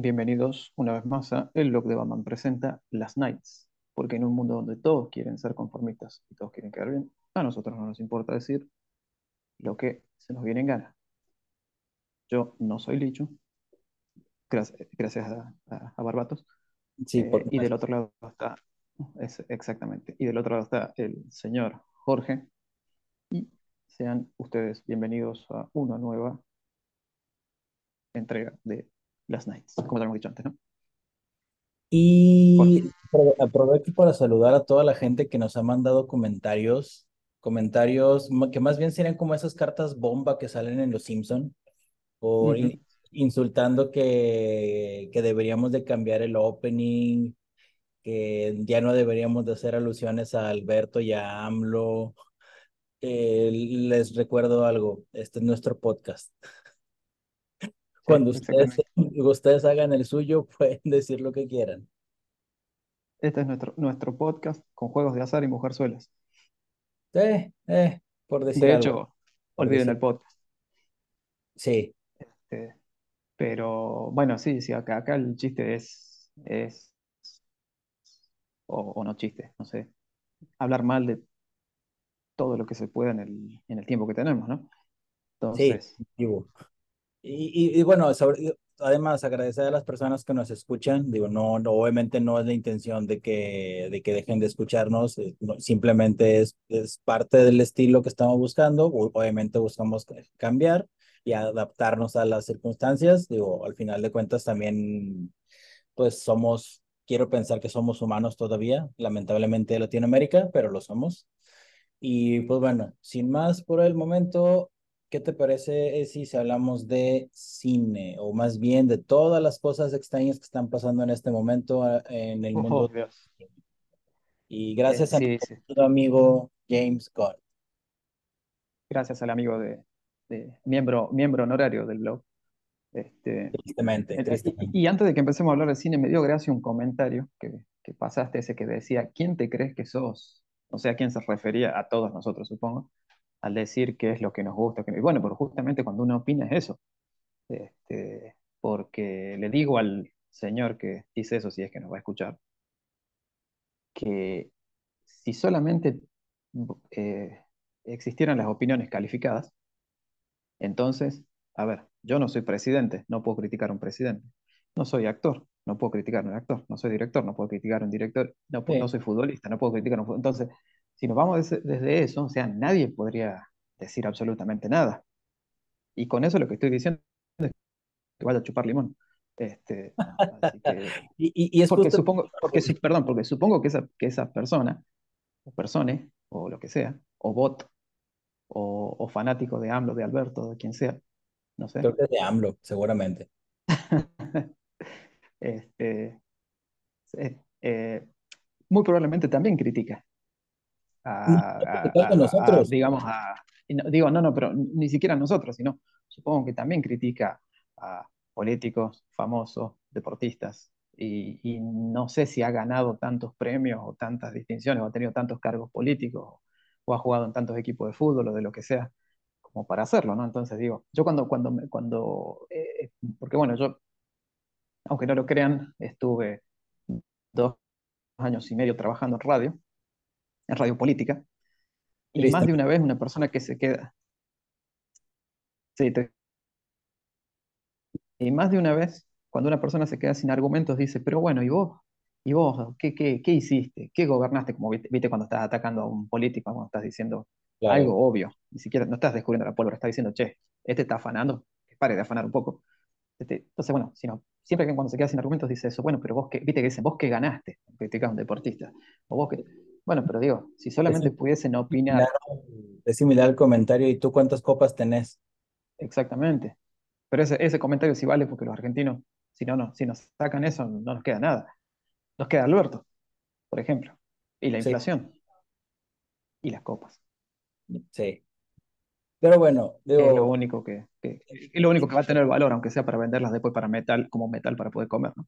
Bienvenidos una vez más a El Blog de Batman presenta Las Nights, porque en un mundo donde todos quieren ser conformistas y todos quieren quedar bien, a nosotros no nos importa decir lo que se nos viene en gana. Yo no soy Lichu, gracias, gracias a, a- a Barbatos, Sí, eh, y del otro lado está, es, exactamente, y del otro lado está el señor Jorge, y sean ustedes bienvenidos a una nueva entrega de Las Nights, como ya hemos dicho antes, ¿no? Y apro- aprovecho para saludar a toda la gente que nos ha mandado comentarios, comentarios que más bien serían como esas cartas bomba que salen en Los Simpson, por Ujú. in- insultando que, que deberíamos de cambiar el opening, que ya no deberíamos de hacer alusiones a Alberto y a AMLO. Eh, les recuerdo algo, este es nuestro podcast. Sí, Cuando ustedes, hagan el suyo, pueden decir lo que quieran. Este es nuestro, nuestro podcast con juegos de azar y mujerzuelas. Eh, eh, por decir De algo, hecho, olviden decir. el podcast. Sí, eh, pero bueno, sí, sí, acá, acá el chiste es, es o, o no chiste, no sé, hablar mal de todo lo que se pueda en el, en el tiempo que tenemos, ¿no? sí, Entonces, digo. Y, y, y bueno, sobre- además agradecer a las personas que nos escuchan. Digo, no, no, obviamente no es la intención de que, de que dejen de escucharnos, eh, no, simplemente es, es parte del estilo que estamos buscando. Obviamente buscamos ca- cambiar y adaptarnos a las circunstancias. Digo, al final de cuentas también, pues somos, quiero pensar que somos humanos todavía, lamentablemente de Latinoamérica, pero lo somos. Y pues bueno, sin más por el momento, ¿qué te parece eh, si, si hablamos de cine o más bien de todas las cosas extrañas que están pasando en este momento ah, en el oh mundo? Dios, Y Eh, gracias a mi sí, sí, querido amigo James Gunn, gracias al amigo de, de miembro, miembro honorario del blog. Este, tristemente, ent- y, tristemente. y- y antes de que empecemos a hablar de cine, me dio gracia un comentario que, que pasaste, ese que decía, ¿quién te crees que sos? O sea, ¿a quién se refería? A todos nosotros, supongo, al decir qué es lo que nos gusta. Que... Y bueno, pero justamente cuando uno opina es eso. Este, porque le digo al señor que dice eso, si es que nos va a escuchar, que si solamente eh, existieran las opiniones calificadas, entonces, a ver, yo no soy presidente, no puedo criticar a un presidente. No soy actor, no puedo criticar a un actor. No soy director, no puedo criticar a un director. No, pu- no Sí, soy futbolista, no puedo criticar a un futbolista. Entonces, si nos vamos desde, eso, o sea, nadie podría decir absolutamente nada. Y con eso lo que estoy diciendo es que vaya a chupar limón. Este, así que, y, y, es porque justo, supongo, porque, perdón, porque supongo que esa, que esa persona, o persone, o lo que sea, o bot, o, o fanático de AMLO, de Alberto, de quien sea, no sé, creo que es de AMLO, seguramente. este, eh, eh, muy probablemente también critica a, a- de a- nosotros. digamos, a, no- digo, no, no, pero ni siquiera a nosotros, sino supongo que también critica a políticos, famosos, deportistas, y, y no sé si ha ganado tantos premios o tantas distinciones, o ha tenido tantos cargos políticos, o ha jugado en tantos equipos de fútbol o de lo que sea, como para hacerlo, ¿no? Entonces digo, yo cuando, cuando, me- cuando, eh, porque bueno, yo, aunque no lo crean, estuve dos años y medio trabajando en radio, en radio política, y más de una vez una persona que se queda, sí, te- y más de una vez cuando una persona se queda sin argumentos dice, pero bueno, ¿y vos? ¿Y vos? ¿Qué, qué, qué hiciste? ¿Qué gobernaste? Como viste, viste cuando estás atacando a un político, cuando estás diciendo Claro. algo obvio, ni siquiera, no estás descubriendo la pólvora, estás diciendo, che, este está afanando, que pare de afanar un poco. Este, entonces, bueno, sino, siempre que cuando se queda sin argumentos dice eso, bueno, pero vos que, viste que dicen, vos que ganaste, criticas a un deportista, o vos que, bueno, pero digo, si Es solamente pudiesen similar, opinar es similar al comentario, ¿y tú cuántas copas tenés? exactamente, pero ese, ese comentario sí vale porque los argentinos, si no, no, si nos sacan eso, no nos queda nada. Nos queda Alberto, por ejemplo, y la Sí, inflación, y las copas. sí. Pero bueno, Es lo digo, único que, que- es lo único que va a tener valor, aunque sea para venderlas después para metal, como metal para poder comer, ¿no?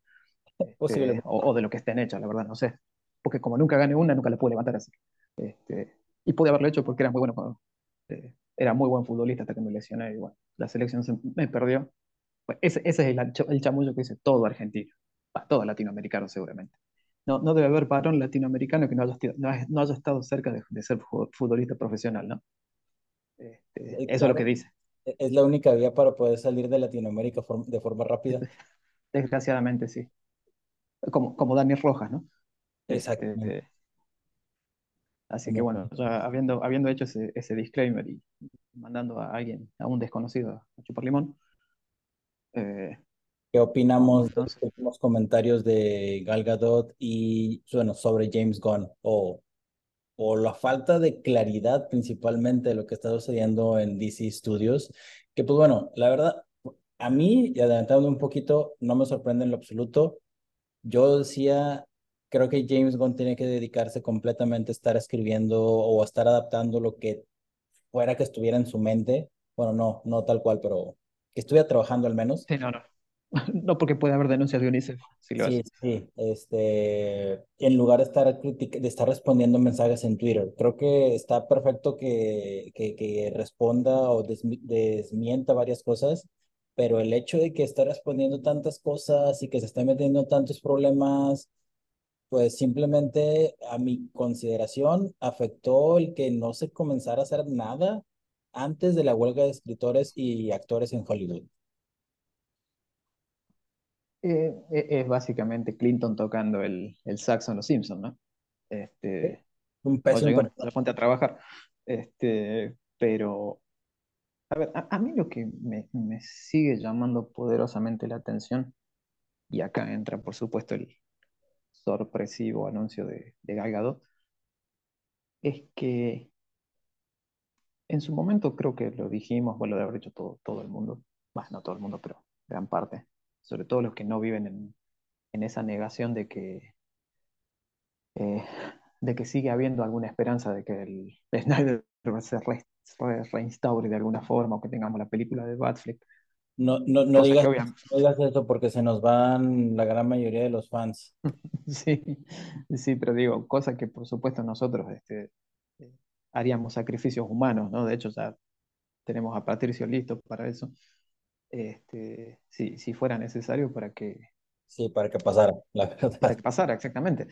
Este, o de lo que estén hechas, la verdad, no sé. Porque como nunca gané una, nunca la pude levantar así. Este, y pude haberlo hecho porque era muy bueno, eh, era muy buen futbolista hasta que me lesioné y bueno, la selección se- me perdió Pues ese, ese es el, el chamullo que dice todo argentino, todo latinoamericano seguramente. No, no debe haber varón latinoamericano que no haya, no haya estado cerca de, de, ser futbolista profesional, ¿no? Este, eso es lo que dice. E-, es la única vía para poder salir de Latinoamérica de forma rápida. Desgraciadamente, sí. Como, como Daniel Rojas, ¿no? Exacto. Este, así que bueno, ya habiendo, habiendo hecho ese, ese, disclaimer y mandando a alguien, a un desconocido a chupar limón. Eh, ¿Qué opinamos de los comentarios de Gal Gadot y bueno, sobre James Gunn o o la falta de claridad principalmente de lo que está sucediendo en DC Studios, que pues bueno, la verdad, a mí, y adelantando un poquito, no me sorprende en lo absoluto. Yo decía, creo que James Gunn tiene que dedicarse completamente a estar escribiendo o a estar adaptando lo que fuera que estuviera en su mente. Bueno, no, no tal cual, pero que estuviera trabajando al menos. Sí, no, no. No porque puede haber denuncias de UNICEF. sí, sí. Este, en lugar de estar, de estar respondiendo mensajes en Twitter. Creo que está perfecto que, que, que responda o desmienta varias cosas, pero el hecho de que esté respondiendo tantas cosas y que se esté metiendo tantos problemas, pues simplemente a mi consideración afectó el que no se comenzara a hacer nada antes de la huelga de escritores y actores en Hollywood. Eh, eh, es básicamente Clinton tocando el, el saxo en Los Simpsons, ¿no? Este, un peso la ponte a trabajar. Este, pero, a ver, a, mí lo que me, me, sigue llamando poderosamente la atención, y acá entra, por supuesto, el sorpresivo anuncio de, de Gal es que en su momento creo que lo dijimos, bueno, de haber dicho todo, todo el mundo, bueno, no todo el mundo, pero gran parte, sobre todo los que no viven en, en esa negación de que, eh, de que sigue habiendo alguna esperanza de que el Snyder se reinstaure de alguna forma o que tengamos la película de Batfleck. No, no, no, digas, no digas eso porque se nos van la gran mayoría de los fans. sí, sí, pero digo, cosa que por supuesto nosotros este, eh, haríamos sacrificios humanos, ¿no? De hecho ya tenemos a Patricio listo para eso este, si, si fuera necesario para que... Sí, para que pasara, la verdad. Para que pasara, exactamente.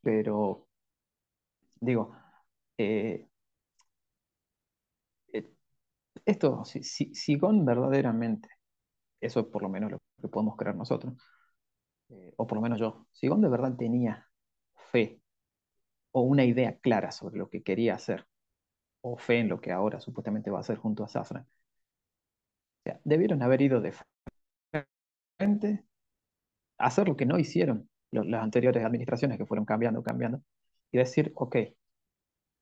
Pero, digo, eh, eh, esto, si, si, si Gon verdaderamente, eso es por lo menos lo que podemos creer nosotros, eh, o por lo menos yo, si Gon de verdad tenía fe o una idea clara sobre lo que quería hacer, o fe en lo que ahora supuestamente va a hacer junto a Safran, debieron haber ido de frente a hacer lo que no hicieron las anteriores administraciones que fueron cambiando, cambiando, y decir, ok,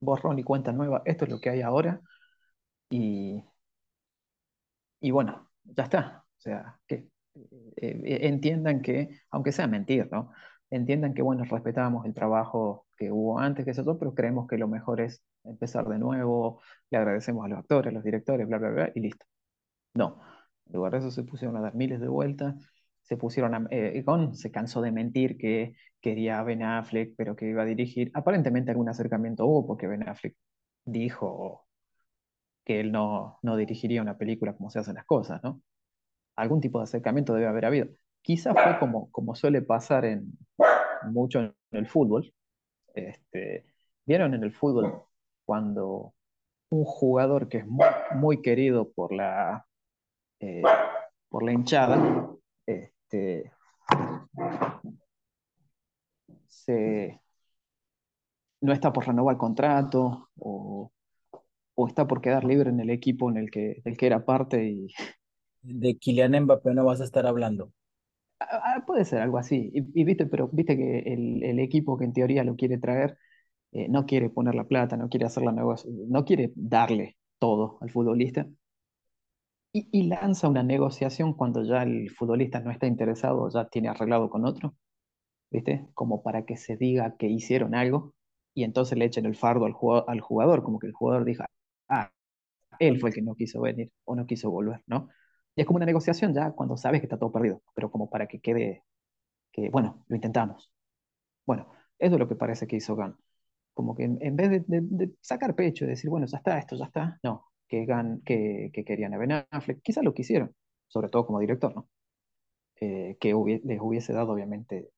borrón y cuenta nueva, esto es lo que hay ahora, y, y bueno, ya está. O sea, que eh, eh, entiendan que, aunque sea mentir, ¿no? Entiendan que, bueno, respetamos el trabajo que hubo antes, que eso, pero creemos que lo mejor es empezar de nuevo, le agradecemos a los actores, a los directores, bla, bla, bla, y listo. No, en lugar de eso se pusieron a dar miles de vueltas, se pusieron a... Eh, se cansó de mentir que quería a Ben Affleck, pero que iba a dirigir. Aparentemente algún acercamiento hubo porque Ben Affleck dijo que él no, no dirigiría una película como se hacen las cosas, ¿no? Algún tipo de acercamiento debe haber habido. Quizás fue como, como suele pasar en, mucho en el fútbol. Este, ¿Vieron en el fútbol cuando un jugador que es muy querido por la, eh, por la hinchada, este, no está por renovar el contrato o, está por quedar libre en el equipo en el que, del que era parte y... De Kylian Mbappé no vas a estar hablando. Puede ser algo así. Y, viste, pero viste que el, equipo que en teoría lo quiere traer eh, no quiere poner la plata, no quiere hacer la negocio, no quiere darle todo al futbolista, y, lanza una negociación cuando ya el futbolista no está interesado, ya tiene arreglado con otro, ¿viste? Como para que se diga que hicieron algo y entonces le echen el fardo al jugador, al jugador como que el jugador diga, ah, él fue el que no quiso venir o no quiso volver, ¿no? Y es como una negociación ya cuando sabes que está todo perdido, pero como para que quede, que bueno, lo intentamos. Bueno, eso es lo que parece que hizo Gan. Como que en, vez de, de, sacar pecho y decir, bueno, ya está, esto ya está, no, que, que, querían a Ben Affleck. Quizás lo quisieron, sobre todo como director, ¿no? eh, que les hubiese dado obviamente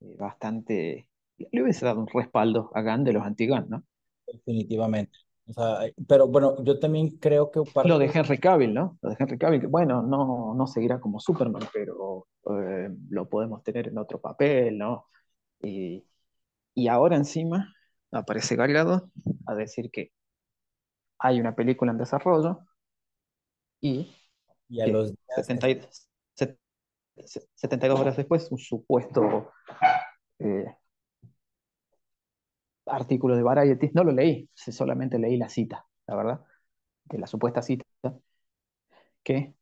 eh, bastante, le hubiese dado un respaldo a Gunn de los anti-Gunn, ¿no? Definitivamente. O sea, pero bueno, yo también creo que. Lo de Henry Cavill, ¿no? Lo de Henry Cavill, que bueno, no, no seguirá como Superman, pero eh, lo podemos tener en otro papel, ¿no? Y, y ahora encima aparece Gal a decir que hay una película en desarrollo y, y a los 72, 72 horas después un supuesto eh, artículo de Variety, no lo leí, solamente leí la cita, la verdad, de la supuesta cita, que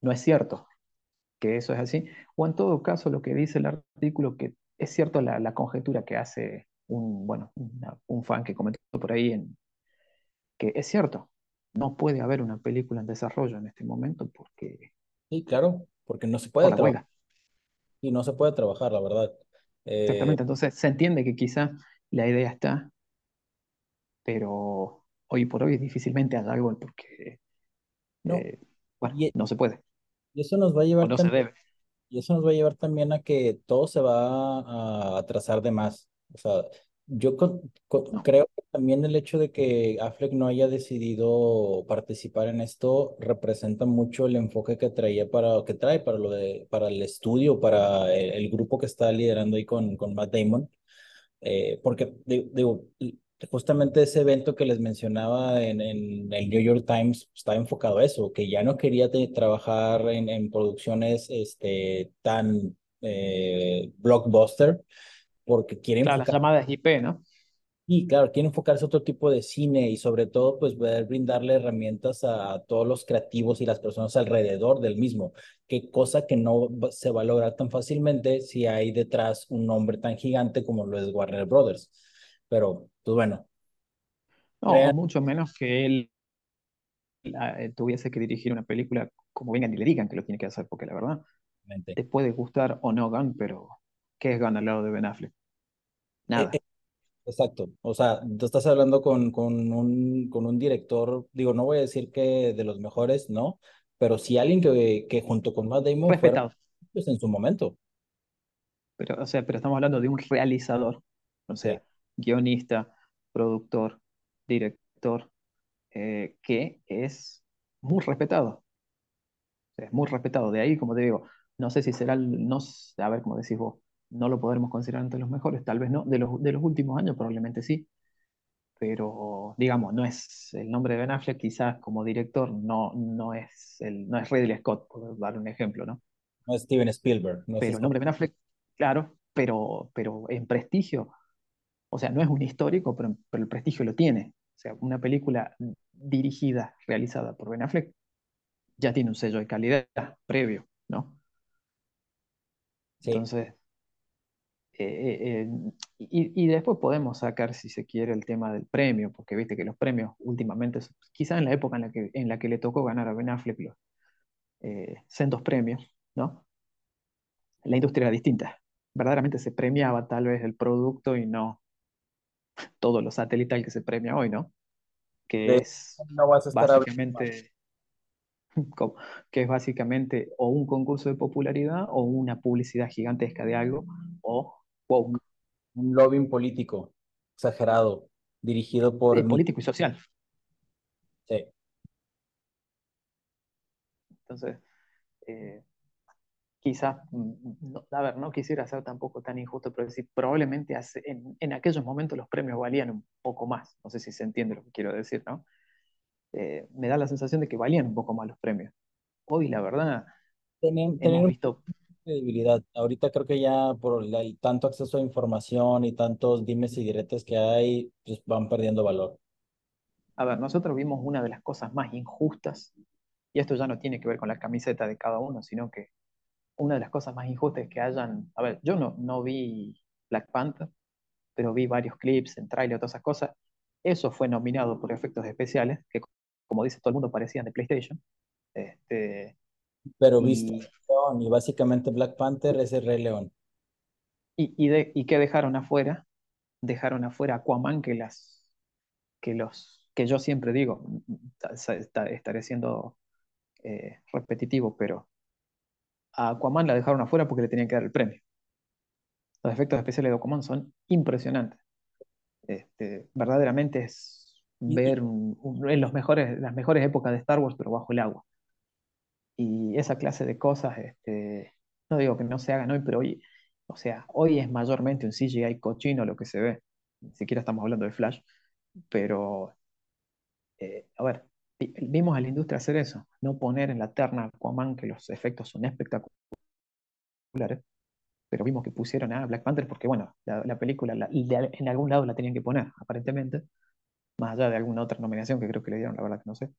no es cierto que eso es así, o en todo caso lo que dice el artículo, que es cierto la, conjetura que hace un, bueno, un fan que comentó por ahí, en, que es cierto, no puede haber una película en desarrollo en este momento porque... Sí, claro, porque no se puede trabajar. Y no se puede trabajar, la verdad. Exactamente, eh, entonces se entiende que quizá la idea está, pero hoy por hoy difícilmente hay algo porque no, eh, bueno, e no se puede. Y eso nos va a llevar no se debe. Y eso nos va a llevar también a que todo se va a atrasar de más. O sea, yo creo que también el hecho de que Affleck no haya decidido participar en esto representa mucho el enfoque que traía para que trae para lo de para el estudio, para el, grupo que está liderando ahí con, con Matt Damon. Eh, porque digo, justamente ese evento que les mencionaba en, en, el New York Times está enfocado a eso, que ya no quería trabajar en, en, producciones este, tan eh, blockbuster, porque quieren... Claro, las llamadas IP, ¿no? Y claro, quiere enfocarse a otro tipo de cine y sobre todo pues poder brindarle herramientas a todos los creativos y las personas alrededor del mismo, que cosa que no se va a lograr tan fácilmente si hay detrás un nombre tan gigante como lo es Warner Brothers. Pero pues bueno. No, mucho menos que él eh, tuviese que dirigir una película como vengan y le digan que lo tiene que hacer, porque la verdad te puede gustar o no Gunn, pero ¿qué es Gunn al lado de Ben Affleck? Nada. Eh, eh, exacto. O sea, tú estás hablando con, con, un, con un director, digo, no voy a decir que de los mejores, no, pero sí alguien que, que junto con Matt Damon respetado pues, en su momento. Pero, o sea, pero estamos hablando de un realizador, o sea, guionista, productor, director, eh, que es muy respetado. es muy respetado. De ahí, como te digo, no sé si será, no, a ver cómo decís vos, no lo podremos considerar entre los mejores, tal vez no, de los, de los últimos años probablemente sí, pero digamos, no es el nombre de Ben Affleck, quizás como director no, no, es, el, no es Ridley Scott, por dar un ejemplo, ¿no? No es Steven Spielberg. No pero el nombre de Ben Affleck, claro, pero, pero en prestigio, o sea, no es un histórico, pero, pero el prestigio lo tiene. O sea, una película dirigida, realizada por Ben Affleck, ya tiene un sello de calidad previo, ¿no? Entonces, eh, eh, y, después podemos sacar, si se quiere, el tema del premio, porque viste que los premios últimamente, quizás en la época en la que, en la que le tocó ganar a Ben Affleck los eh, centos premios, ¿no? La industria era distinta. Verdaderamente se premiaba tal vez el producto y no todo lo satelital que se premia hoy, ¿no? Que es básicamente que es básicamente o un concurso de popularidad o una publicidad gigantesca de algo o un lobbying político exagerado, dirigido por... político y social. Sí. Entonces, eh, quizás, mm, a ver, no quisiera ser tampoco tan injusto, pero decir, probablemente hace, en, aquellos momentos los premios valían un poco más. No sé si se entiende lo que quiero decir, ¿no? Eh, me da la sensación de que valían un poco más los premios. Hoy, la verdad, hemos visto credibilidad. Ahorita creo que ya por el tanto acceso a información y tantos dimes y diretes que hay, pues van perdiendo valor. A ver, nosotros vimos una de las cosas más injustas, y esto ya no tiene que ver con la camiseta de cada uno, sino que una de las cosas más injustas que hayan, a ver, yo no, no vi Black Panther, pero vi varios clips en trailer, todas esas cosas. Eso fue nominado por efectos especiales, que como dice todo el mundo parecían de PlayStation. Este, pero viste y básicamente Black Panther es el Rey León. ¿Y, y, de, y qué dejaron afuera? Dejaron afuera Aquaman que las que los que yo siempre digo, estaré siendo eh, repetitivo, pero a Aquaman la dejaron afuera porque le tenían que dar el premio. Los efectos especiales de Aquaman son impresionantes. Este, verdaderamente es ver en los mejores, las mejores épocas de Star Wars, pero bajo el agua. Y esa clase de cosas, este, no digo que no se hagan hoy, pero hoy, o sea, hoy es mayormente un CGI cochino lo que se ve. Ni siquiera estamos hablando de Flash, pero, eh, a ver, vimos a la industria hacer eso, no poner en la terna Aquaman que los efectos son espectaculares, pero vimos que pusieron a Black Panther porque, bueno, la, película en algún lado la tenían que poner, aparentemente, más allá de alguna otra nominación que creo que le dieron, la verdad que no sé.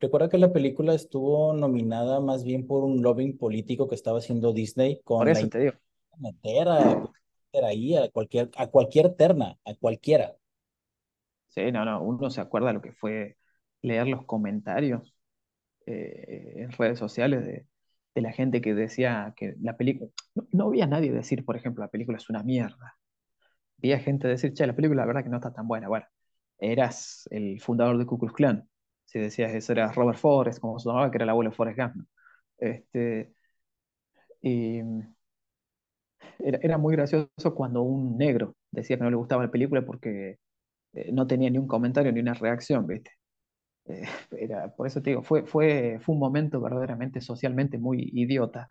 Recuerda que la película estuvo nominada más bien por un lobbying político que estaba haciendo Disney con por eso te digo. meter a, ahí a cualquier, a cualquier terna, a cualquiera. Sí, no, no, uno se acuerda lo que fue leer los comentarios eh, en redes sociales de, de, la gente que decía que la película, no, no, había nadie decir, por ejemplo, la película es una mierda. Había gente decir, che, la película la verdad que no está tan buena. Bueno, eras el fundador de Ku Klux Klan. Si decías eso, era Robert Forrest, como se llamaba, que era el abuelo de Forrest Gump. Este, y era, era, muy gracioso cuando un negro decía que no le gustaba la película porque eh, no tenía ni un comentario ni una reacción, ¿viste? Eh, era, por eso te digo, fue, fue, fue un momento verdaderamente socialmente muy idiota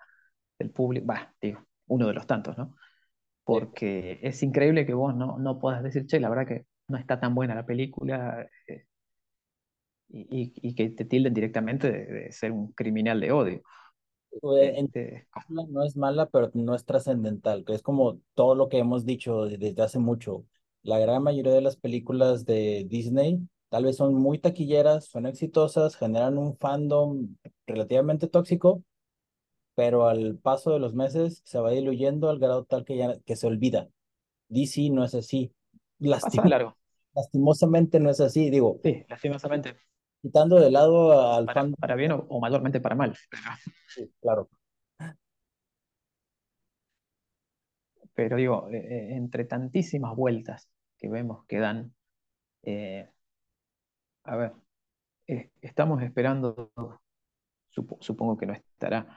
del público, va, digo, uno de los tantos, ¿no? Porque es increíble que vos no, no puedas decir, che, la verdad que no está tan buena la película eh, y, y, que te tilden directamente de, ser un criminal de odio. Este, no es mala, pero no es trascendental, que es como todo lo que hemos dicho desde hace mucho. La gran mayoría de las películas de Disney tal vez son muy taquilleras, son exitosas, generan un fandom relativamente tóxico, pero al paso de los meses se va diluyendo al grado tal que ya que se olvida. DC no es así lastimosamente no es así, digo. Sí, lastimosamente. Quitando de lado al para, Para bien o, mayormente para mal. Sí, claro. Pero digo, eh, eh, entre tantísimas vueltas que vemos que dan, eh, a ver, estamos esperando, supongo que no estará,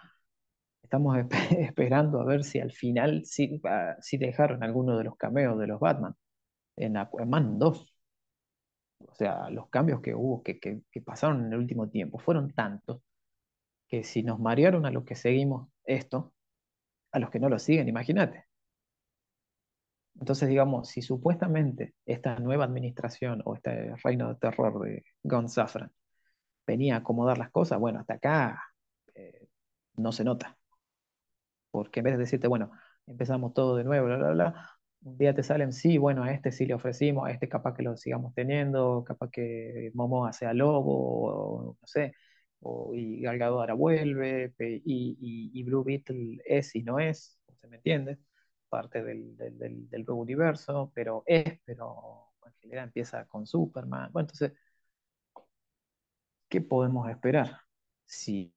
estamos esperando a ver si al final sí, si dejaron alguno de los cameos de los Batman en Aquaman 2. O sea, los cambios que hubo, que, que, pasaron en el último tiempo, fueron tantos que si nos marearon a los que seguimos esto, a los que no lo siguen, imagínate. Entonces, digamos, si supuestamente esta nueva administración o este reino de terror de Gon venía a acomodar las cosas, bueno, hasta acá eh, no se nota. Porque en vez de decirte, bueno, empezamos todo de nuevo, bla, bla, bla, un día te salen, sí, bueno, a este sí le ofrecimos, a este capaz que lo sigamos teniendo, capaz que Momo sea lobo, o, no sé, o, y Galgado ahora vuelve, y, y, Blue Beetle es y no es, ¿se me entiende? Parte del, del, del, nuevo universo, pero es, pero en general empieza con Superman. Bueno, entonces, ¿qué podemos esperar? Si,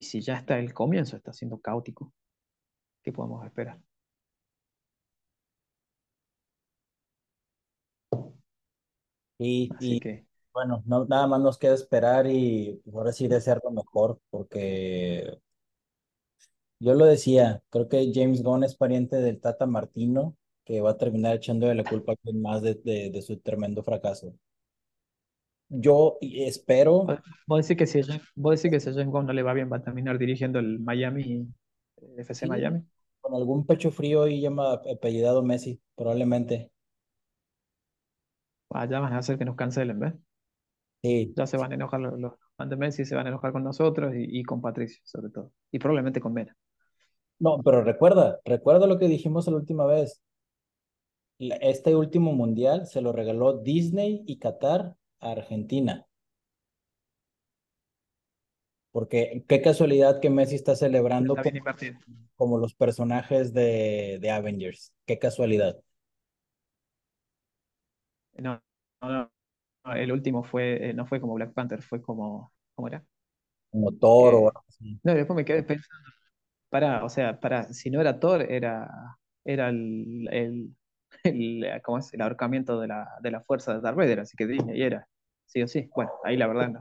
si ya está el comienzo, está siendo caótico. ¿Qué podemos esperar? Y, bueno, no, nada más nos queda esperar y ahora sí desear lo mejor, porque yo lo decía, creo que James Gunn es pariente del Tata Martino, que va a terminar echando de la culpa a más de, de, su tremendo fracaso. Yo espero. Vos decís que si, vos decís que si a James Gunn no le va bien, va a terminar dirigiendo el Miami, FC Miami con algún pecho frío y llama apellidado Messi, probablemente. Ah, ya van a hacer que nos cancelen, ¿ves? Sí. Ya se van a enojar los, los fans de Messi, se van a enojar con nosotros y, con Patricio, sobre todo. Y probablemente con Mena. No, pero recuerda, recuerda lo que dijimos la última vez. Este último mundial se lo regaló Disney y Qatar a Argentina. Porque qué casualidad que Messi está celebrando como, los personajes de, de, Avengers. Qué casualidad. No, no, no, el último fue, eh, no fue como Black Panther, fue como, ¿cómo era? Como Thor o algo así. No, después me quedé pensando, para, o sea, para, si no era Thor, era, era el, el, el, ¿cómo es? el ahorcamiento de la, de la fuerza de Darth Vader, así que Disney era, sí o sí. Bueno, ahí la verdad no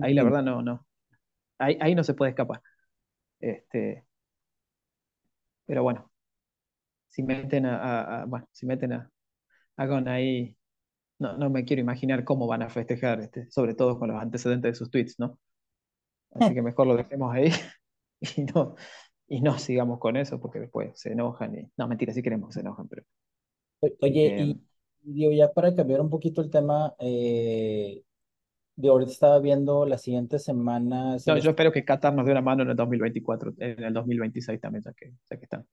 ahí la verdad no, no, ahí, ahí no se puede escapar. Este, pero bueno, si meten a, bueno, si meten a, a Gon ahí, no, no me quiero imaginar cómo van a festejar, este, sobre todo con los antecedentes de sus tweets, ¿no? Así que mejor lo dejemos ahí y no, y no sigamos con eso porque después se enojan y... No, mentira, sí queremos que se enojan, pero... Oye, y digo, ya para cambiar un poquito el tema, eh, de ahorita estaba viendo la siguiente semana. No, yo espero que Qatar nos dé una mano en el 2024, en el 2026 también, ya que, ya que están.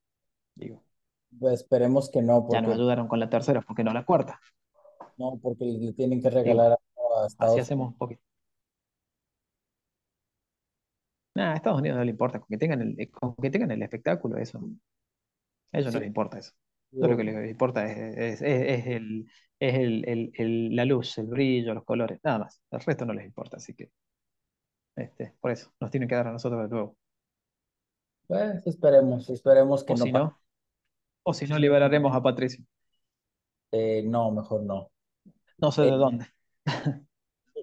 Digo. Pues esperemos que no. Porque... Ya nos ayudaron con la tercera, porque no la cuarta. No, porque le tienen que regalar a Estados Así hacemos un poquito. Nada, a Estados Unidos no le importa, con que tengan el, con que tengan el espectáculo, eso. A ellos no les importa eso. Lo que les importa es, es, el, es el, el, la luz, el brillo, los colores, nada más. El resto no les importa, así que este, por eso nos tienen que dar a nosotros de nuevo. Pues esperemos, esperemos que o no. Si no o si no, liberaremos a Patricio. Eh, no, mejor no. No sé de eh, dónde.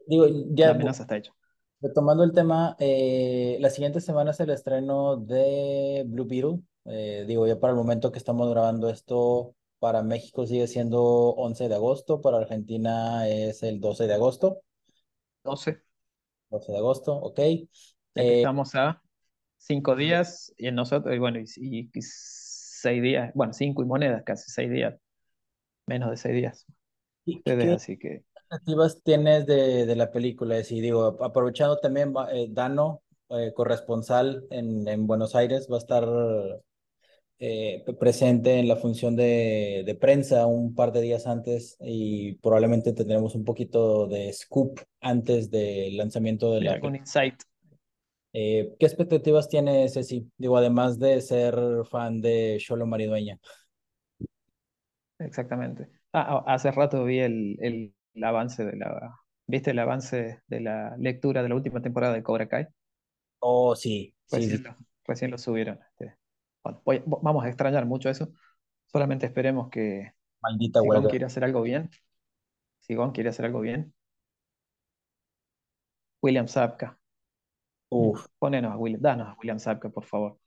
Digo, ya. La amenaza está hecha. Retomando el tema, eh, la siguiente semana es el estreno de Blue Beetle. Digo, ya para el momento que estamos grabando esto, para México sigue siendo 11 de agosto, para Argentina es el 12 de agosto. 12. 12 de agosto, ok. estamos a cinco días y en nosotros, y bueno, y, y seis días, bueno, cinco y monedas, casi seis días, menos de seis días. Ustedes, así que. expectativas tienes de, de la película? Es digo, aprovechando también, eh, Dano, eh, corresponsal en, en, Buenos Aires, va a estar eh, presente en la función de, de, prensa un par de días antes y probablemente tendremos un poquito de scoop antes del lanzamiento de la. Con insight. Eh, ¿qué expectativas tiene Ceci? Digo, además de ser fan de Cholo Maridueña. Exactamente. Ah, ah, hace rato vi el, el, avance de la. ¿Viste el avance de la lectura de la última temporada de Cobra Kai? Oh, sí. Recién, Lo, recién lo subieron. Este. Vamos a extrañar mucho eso. Solamente esperemos que Maldita si quiere hacer algo bien. Si Gon quiere hacer algo bien. William Zapka Uf. Ponenos a William, danos a William Zapka, por favor.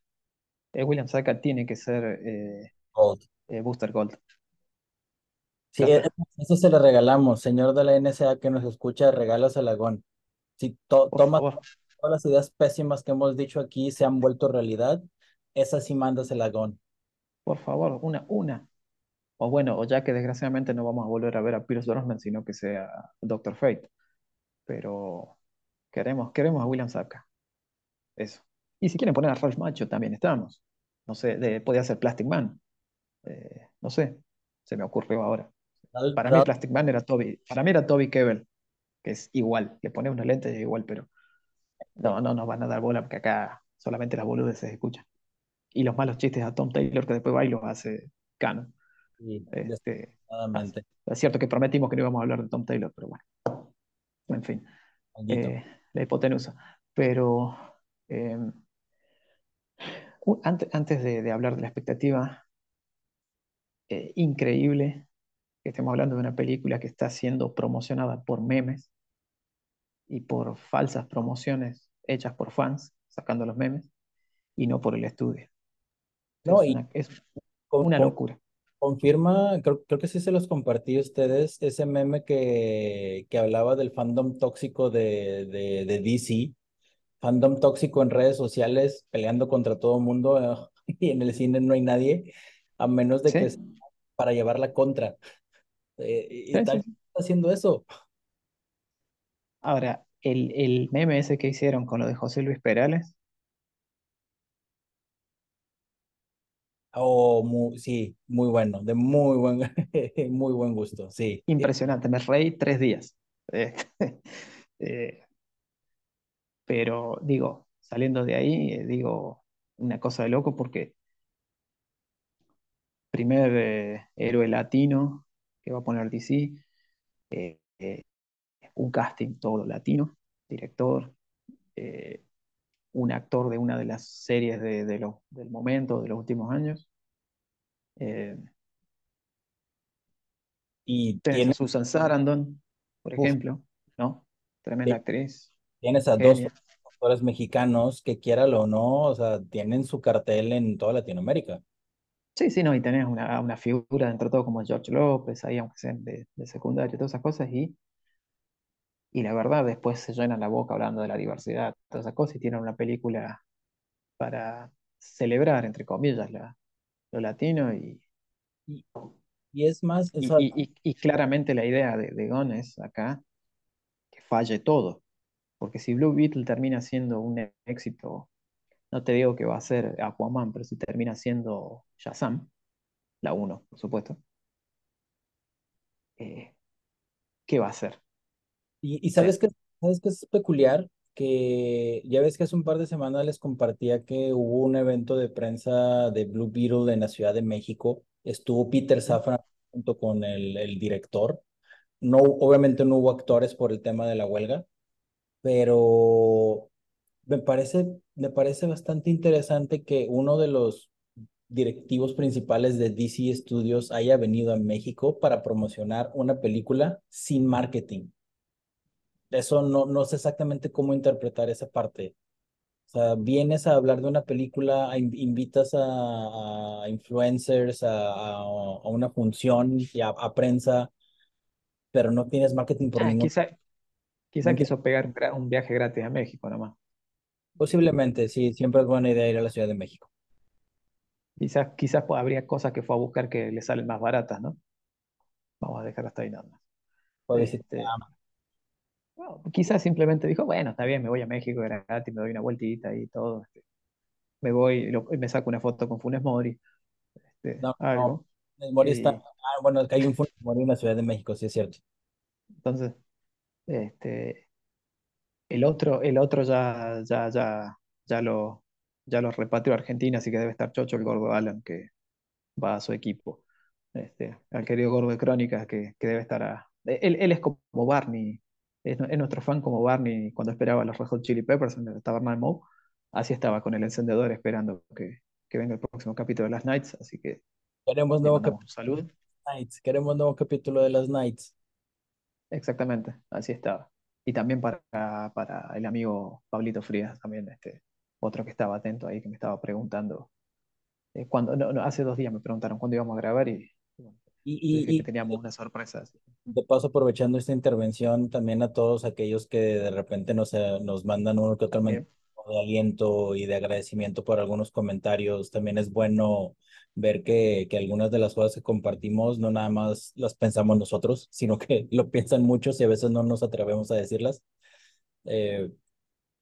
Eh, William Zapka tiene que ser eh, eh, Booster Gold. Sí, eso se le regalamos, señor de la NSA que nos escucha, regalas a Lagón. Si toma todas las ideas pésimas que hemos dicho aquí se han vuelto realidad, esa sí mandas el Lagón. Por favor, una, una. O bueno, o ya que desgraciadamente no vamos a volver a ver a Pierce Brosnan, sino que sea Doctor Fate. Pero queremos, queremos a William Zapka. Eso. Y si quieren poner a Ralph Macho, también estamos. No sé, de, podía ser Plastic Man. Eh, no sé, se me ocurrió ahora. Para mí Plastic Man era Toby, para mí era Toby Kebbell, que es igual, le pone unos lentes y es igual, pero no, no nos van a dar bola porque acá solamente las boludes se escuchan. Y los malos chistes a Tom Taylor que después va y los hace Cano. Este, es cierto que prometimos que no íbamos a hablar de Tom Taylor, pero bueno. En fin. Eh, la hipotenusa. Pero Em, antes, antes de, hablar de la expectativa, eh, increíble que estemos hablando de una película que está siendo promocionada por memes y por falsas promociones hechas por fans, sacando los memes, y no por el estudio. No, es, y una, es una locura. Confirma, creo, creo, que sí se los compartí a ustedes, ese meme que, que hablaba del fandom tóxico de, de, de DC, fandom tóxico en redes sociales peleando contra todo mundo y en el cine no hay nadie, a menos de que para llevar la contra. Eh, y está haciendo eso. Ahora, el, el meme ese que hicieron con lo de José Luis Perales. Oh, sí, muy bueno, de muy buen, muy buen gusto, sí. Impresionante, me reí tres días. eh, pero digo, saliendo de ahí, eh, digo una cosa de loco porque primer eh, héroe latino que va a poner DC, un casting todo latino, director, un actor de una de las series de, del momento, de los últimos años. y tiene Susan Sarandon, por ejemplo, ¿no? Tremenda actriz. tienes a dos actores mexicanos que quiéralo o no, o sea, tienen su cartel en toda Latinoamérica. Sí, sí, no, y tenés una, una figura dentro de todo como George López, ahí aunque sean de, de secundario, todas esas cosas, y, y la verdad después se llenan la boca hablando de la diversidad, todas esas cosas, y tienen una película para celebrar, entre comillas, la, lo latino, y, Y, y es más, y, y, claramente la idea de, de Gon es acá que falle todo, porque si Blue Beetle termina siendo un éxito, no te digo que va a ser Aquaman, pero si termina siendo Shazam, la uno por supuesto, eh, ¿qué va a hacer? Y, sabes que, sabes que es peculiar que ya ves que hace un par de semanas les compartía que hubo un evento de prensa de Blue Beetle en la Ciudad de México. Estuvo Peter. Safran junto con el, el director. No, obviamente no hubo actores por el tema de la huelga, pero me parece, me parece bastante interesante que uno de los directivos principales de DC Studios haya venido a México para promocionar una película sin marketing. Eso no, no sé exactamente cómo interpretar esa parte. O sea, vienes a hablar de una película, invitas a, a influencers a, a- a una función y a, prensa, pero no tienes marketing por Ah, ningún... quizá, quizá quiso pegar un, viaje gratis a México nomás. Posiblemente, sí, siempre es buena idea ir a la Ciudad de México. Quizás, quizás pues, habría cosas que fue a buscar que le salen más baratas, ¿no? Vamos a dejar hasta ahí nada más. Este, bueno, quizás simplemente dijo, bueno, está bien, me voy a México, gratis, me doy una vueltita y todo. este, me voy y, lo- y me saco una foto con Funes Mori, este, No, no, algo. el Mori está. Ah, bueno, que hay un Funes Mori en la Ciudad de México, sí es cierto. entonces, este, el otro, el otro ya, ya, ya, ya lo, ya lo repatrió a Argentina, así que debe estar chocho el gordo Alan, que va a su equipo. Este, al querido gordo de Crónicas, que, que debe estar a... Él, él es como Barney, es, es nuestro fan como Barney cuando esperaba los Red Hot Chili Peppers en el Taberna de Moe. Así estaba con el encendedor esperando que, que venga el próximo capítulo de las Nights, así que Queremos nuevo capítulo las Nights. Queremos nuevo capítulo de las Nights. Exactamente, así estaba. Y también para, para el amigo Pablito Frías, también este, otro que estaba atento ahí, que me estaba preguntando. eh, cuando, no, no, hace dos días me preguntaron cuándo íbamos a grabar y, y Y, dije que y, y teníamos una sorpresa. de paso, aprovechando esta intervención, también a todos aquellos que de repente nos, nos mandan uno que otro También, de aliento y de agradecimiento por algunos comentarios. También es bueno ver que, que algunas de las cosas que compartimos no nada más las pensamos nosotros, sino que lo piensan muchos y a veces no nos atrevemos a decirlas. Eh,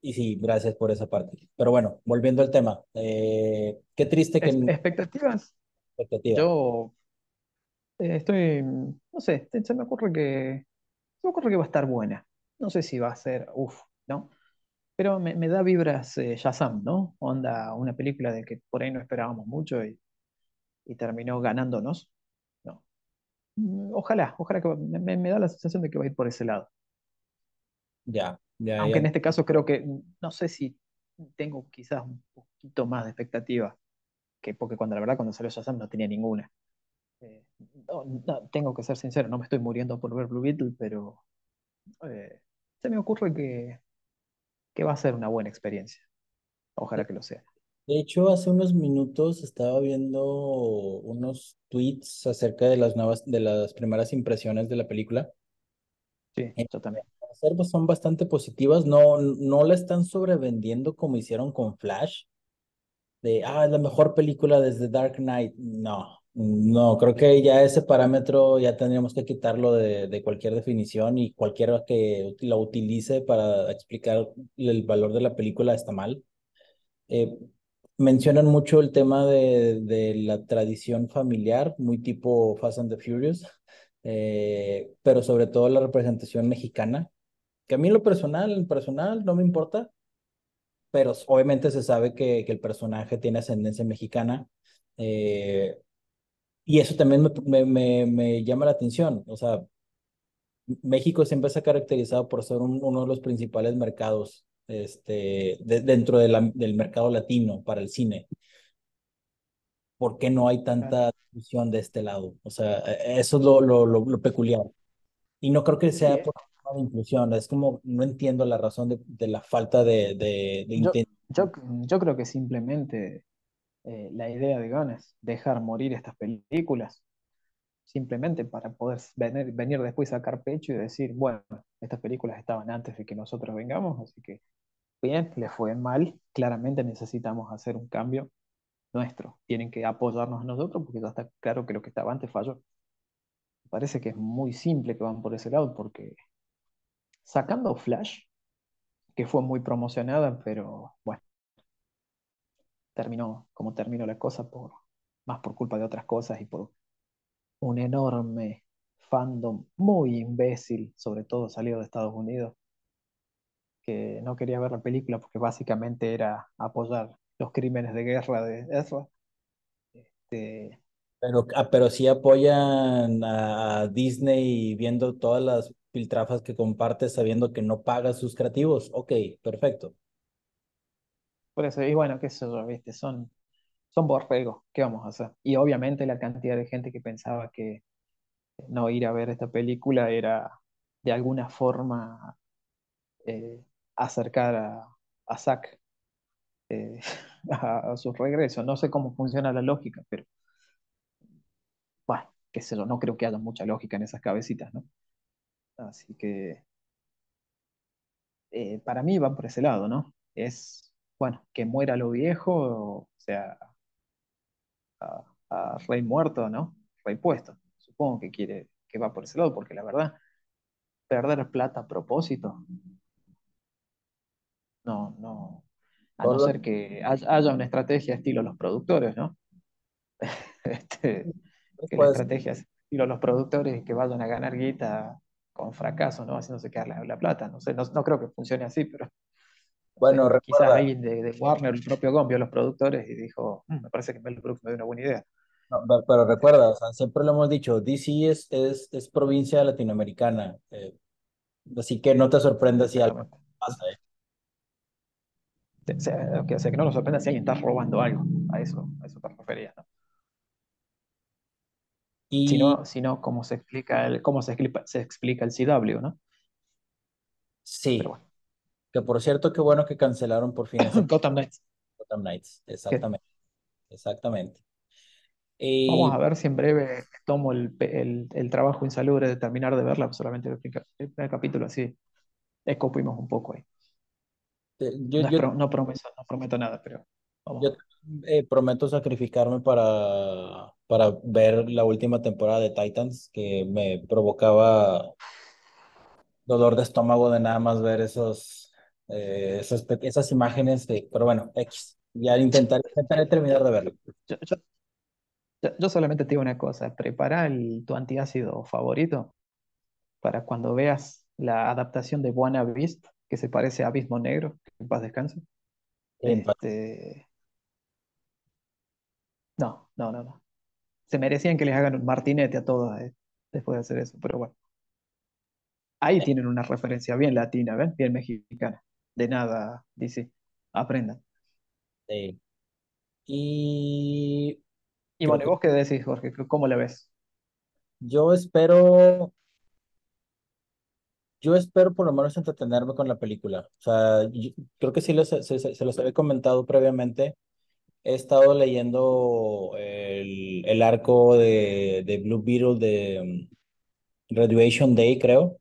y sí, gracias por esa parte. Pero bueno, volviendo al tema, eh, qué triste que expectativas, expectativa. yo eh, estoy, no sé, se me ocurre que, se me ocurre que va a estar buena. No sé si va a ser, uff, ¿no? Pero me, me da vibras eh, Shazam, ¿no? Onda, una película de que por ahí no esperábamos mucho y, y terminó ganándonos. No. Mm, Ojalá, ojalá que me, me da la sensación de que va a ir por ese lado. Ya, ya, Aunque ya. en este caso creo que, mm, no sé si tengo quizás un poquito más de expectativa, que porque cuando la verdad cuando salió Shazam no tenía ninguna. Eh, no, no, tengo que ser sincero, no me estoy muriendo por ver Blue Beetle, pero eh, se me ocurre que, que va a ser una buena experiencia. Ojalá que lo sea. De hecho, hace unos minutos estaba viendo unos tweets acerca de las nuevas, de las primeras impresiones de la película. Sí, En yo también. reservas son bastante positivas, no, no la están sobrevendiendo como hicieron con Flash, de, ah, es la mejor película desde Dark Knight. No, no, creo que ya ese parámetro ya tendríamos que quitarlo de, de cualquier definición y cualquiera que la utilice para explicar el valor de la película está mal. Eh, mencionan mucho el tema de, de la tradición familiar, muy tipo Fast and the Furious, eh, pero sobre todo la representación mexicana, que a mí en lo personal, en personal no me importa, pero obviamente se sabe que, que el personaje tiene ascendencia mexicana, eh, y eso también me, me, me, me llama la atención, o sea, México siempre se ha caracterizado por ser un- uno de los principales mercados este, de- dentro de la- del mercado latino para el cine. ¿Por qué no hay tanta discusión de este lado? O sea, e- eso es lo, lo, lo, lo peculiar. Y no creo que sea por de inclusión. Es como, no entiendo la razón de, de la falta de, de, de Yo, yo, yo creo que simplemente eh, la idea de Gunn es dejar morir estas películas, simplemente para poder venir, venir después a sacar pecho y decir, bueno, estas películas estaban antes de que nosotros vengamos, así que bien, les fue mal, claramente necesitamos hacer un cambio nuestro, tienen que apoyarnos a nosotros porque ya está claro que lo que estaba antes falló. Parece que es muy simple que van por ese lado porque sacando Flash, que fue muy promocionada, pero bueno, terminó como terminó la cosa, por, más por culpa de otras cosas y por un enorme fandom muy imbécil, sobre todo salido de Estados Unidos, que no quería ver la película porque básicamente era apoyar los crímenes de guerra de Ezra. Este, Pero, ah, pero sí apoyan a, Disney viendo todas las piltrafas que comparte sabiendo que no paga sus creativos. Ok, perfecto. Por eso, y bueno, qué sé yo, viste, son, son borregos, ¿qué vamos a hacer? Y obviamente la cantidad de gente que pensaba que no ir a ver esta película era de alguna forma eh, acercar a, a Zack eh, a, su regreso. No sé cómo funciona la lógica, pero bueno, qué sé yo, no creo que haya mucha lógica en esas cabecitas, ¿no? Así que eh, para mí va por ese lado, ¿no? Es, bueno, que muera lo viejo, o sea, a, a Rey muerto, ¿no? Rey puesto. Supongo que quiere que va por ese lado, porque la verdad, perder plata a propósito, no, no, a no ser que haya, una estrategia estilo los productores, ¿no? Este, que la estrategia es estilo los productores que vayan a ganar guita con fracaso, ¿no? Haciéndose quedar la, la plata. No sé, no, no creo que funcione así, pero bueno, sé, quizás recuerda, alguien de, de Warner, el propio Gon, vio los productores y dijo, "Mm, me parece que Mel Brooks me dio una buena idea. no, pe- pero recuerda, o sea, siempre lo hemos dicho, DC es, es, es provincia latinoamericana, eh, así que no te sorprendas si algo pasa, ¿eh? O sea, que, o sea, que no nos sorprenda si alguien está robando algo. A eso, a eso te referías, ¿no? Si Y no, si no, ¿cómo se explica el, cómo se explica, se explica el CW, ¿no? Pero sí, bueno, que por cierto, qué bueno que cancelaron por fin esa Gotham Knights. Gotham Knights, exactamente, exactamente. Vamos a Y ver si en breve tomo el, el, el trabajo insalubre de terminar de verla, solamente el primer, el primer capítulo, así escupimos un poco ahí. yo, No, yo, pro- no, prometo, no prometo nada, pero vamos yo eh, prometo sacrificarme para, para ver la última temporada de Titans, que me provocaba dolor de estómago de nada más ver esos, eh, esas, esas imágenes, de, pero bueno, X, ya intentaré, intentaré terminar de verlo. Yo, yo- solamente te digo una cosa, prepara el, tu antiácido favorito para cuando veas la adaptación de Buena Beast, que se parece a Abismo Negro, que en paz descanse. Este, no, no, no, no. Se merecían que les hagan un martinete a todos eh, después de hacer eso, pero bueno. Ahí tienen una referencia bien latina, ¿ven? Bien mexicana. De nada, dice. Aprendan. Eh, y Y bueno, ¿y que vos qué decís, Jorge? ¿Cómo la ves? yo espero, yo espero por lo menos entretenerme con la película. O sea, yo- creo que sí les- se, se- se los había comentado previamente. He estado leyendo el, el arco de, de Blue Beetle de um, Graduation Day, creo.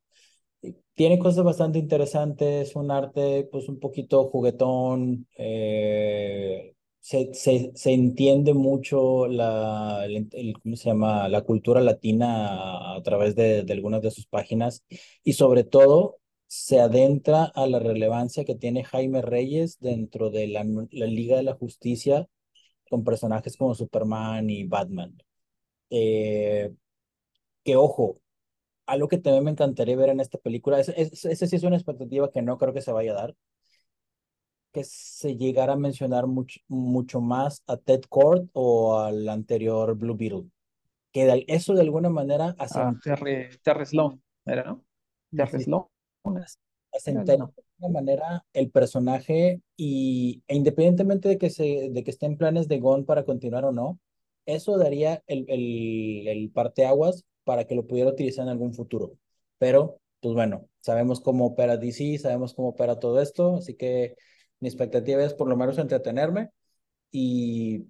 Tiene cosas bastante interesantes, un arte pues un poquito juguetón, eh, se, se, se entiende mucho la, el, ¿cómo se llama? la cultura latina a, través de, de algunas de sus páginas y sobre todo se adentra a la relevancia que tiene Jaime Reyes dentro de la, la Liga de la Justicia con personajes como Superman y Batman. Eh, que ojo, algo que también me encantaría ver en esta película, es, es- esa sí es una expectativa que no creo que se vaya a dar, que se llegara a mencionar mucho, mucho más a Ted Kord o al anterior Blue Beetle, que de- eso de alguna manera A acen- Terry, Terry Sloan, ¿era, no? Terry sí, Sloan, no. de alguna manera el personaje y e independientemente de que, se, de que esté en planes de Gon para continuar o no, eso daría el, el, el parteaguas para que lo pudiera utilizar en algún futuro. Pero pues bueno, sabemos cómo opera DC, sabemos cómo opera todo esto, así que mi expectativa es por lo menos entretenerme y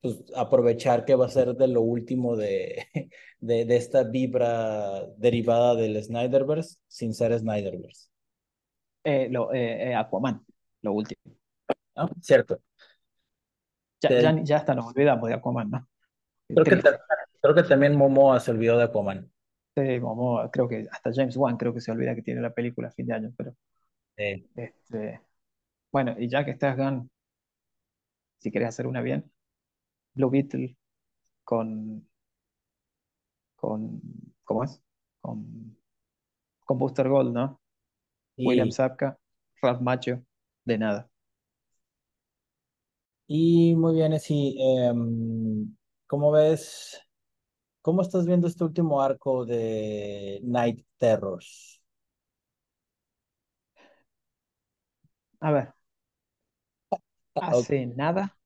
pues aprovechar que va a ser de lo último de, de, de esta vibra derivada del Snyderverse sin ser Snyderverse. Eh, lo, eh, eh, Aquaman, lo último. ¿No? Cierto. Ya, ya, ya hasta nos olvidamos de Aquaman, ¿no? Creo que, creo que también Momoa se olvidó de Aquaman. Sí, Momoa, creo que hasta James Wan creo que se olvida que tiene la película a fin de año, pero Eh, este, bueno, y ya que estás Gunn, si querés hacer una bien, Blue Beetle con, con, ¿cómo es? Con, con Booster Gold, ¿no? William y, Sapka, Ralph Macchio, de nada. y muy bien, sí. em, ¿cómo ves? ¿Cómo estás viendo este último arco de Night Terrors? A ver, Ok. hace nada,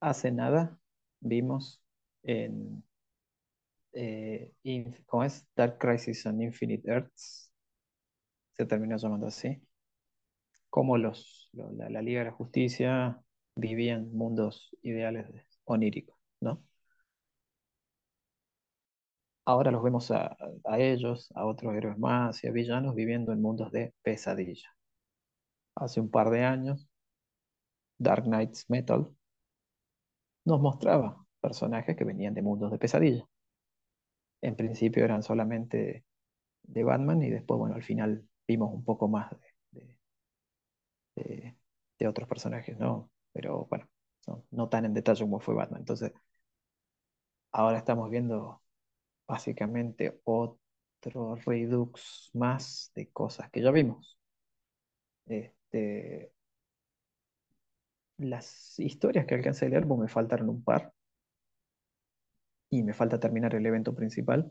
hace nada vimos en, eh, ¿cómo es? Dark Crisis on Infinite Earths, se terminó llamando así, cómo los, lo- la, la Liga de la Justicia vivía en mundos ideales de- oníricos, ¿no? Ahora los vemos a, ellos, a otros héroes más y a villanos viviendo en mundos de pesadilla. Hace un par de años, Dark Knights Metal nos mostraba personajes que venían de mundos de pesadilla. En principio eran solamente de Batman y después, bueno, al final vimos un poco más de, otros personajes, ¿no? Pero bueno, no, no tan en detalle como fue Batman. Entonces, ahora estamos viendo básicamente otro redux más de cosas que ya vimos. Este, las historias que alcancé a leer, pues me faltaron un par y me falta terminar el evento principal.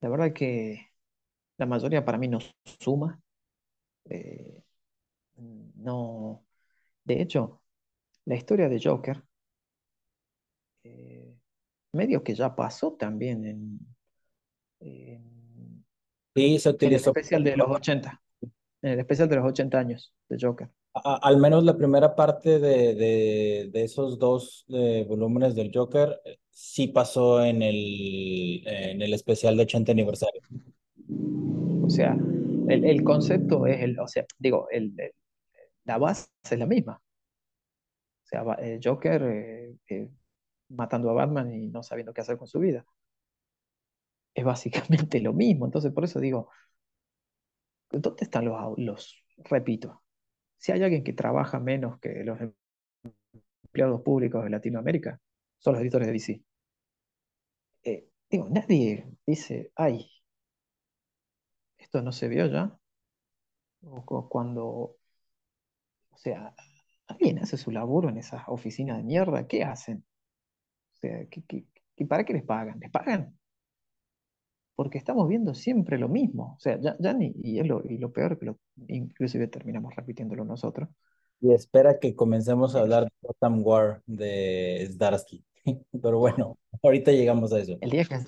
La verdad que la mayoría para mí no suma. eh, no. De hecho, la historia de Joker, medio que ya pasó también en, en, Sí, se en el utilizó. especial de los 80, en el especial de los 80 años de Joker. A- al menos la primera parte de, de, de esos dos eh, volúmenes del Joker eh, sí pasó en el, en el especial de 80 aniversario. O sea, el, el concepto es el, o sea, digo, el, el- la base es la misma. O sea, el Joker eh, eh, matando a Batman y no sabiendo qué hacer con su vida. Es básicamente lo mismo. Entonces, por eso digo, ¿dónde están los, los, repito, si hay alguien que trabaja menos que los empleados públicos de Latinoamérica, son los editores de DC. Eh, digo, nadie dice, ay, esto no se vio ya. O cu- cuando, o sea, alguien hace su laburo en esas oficinas de mierda, ¿qué hacen? Sea, ¿qué, qué- qué- para qué les pagan? ¿Les pagan? Porque estamos viendo siempre lo mismo. O sea, ya, ya ni, y, es lo, y lo peor que lo, inclusive terminamos repitiéndolo nosotros. Y espera que comencemos a hablar de Gotham War de Zdarsky. Pero bueno, ahorita llegamos a eso. el día que,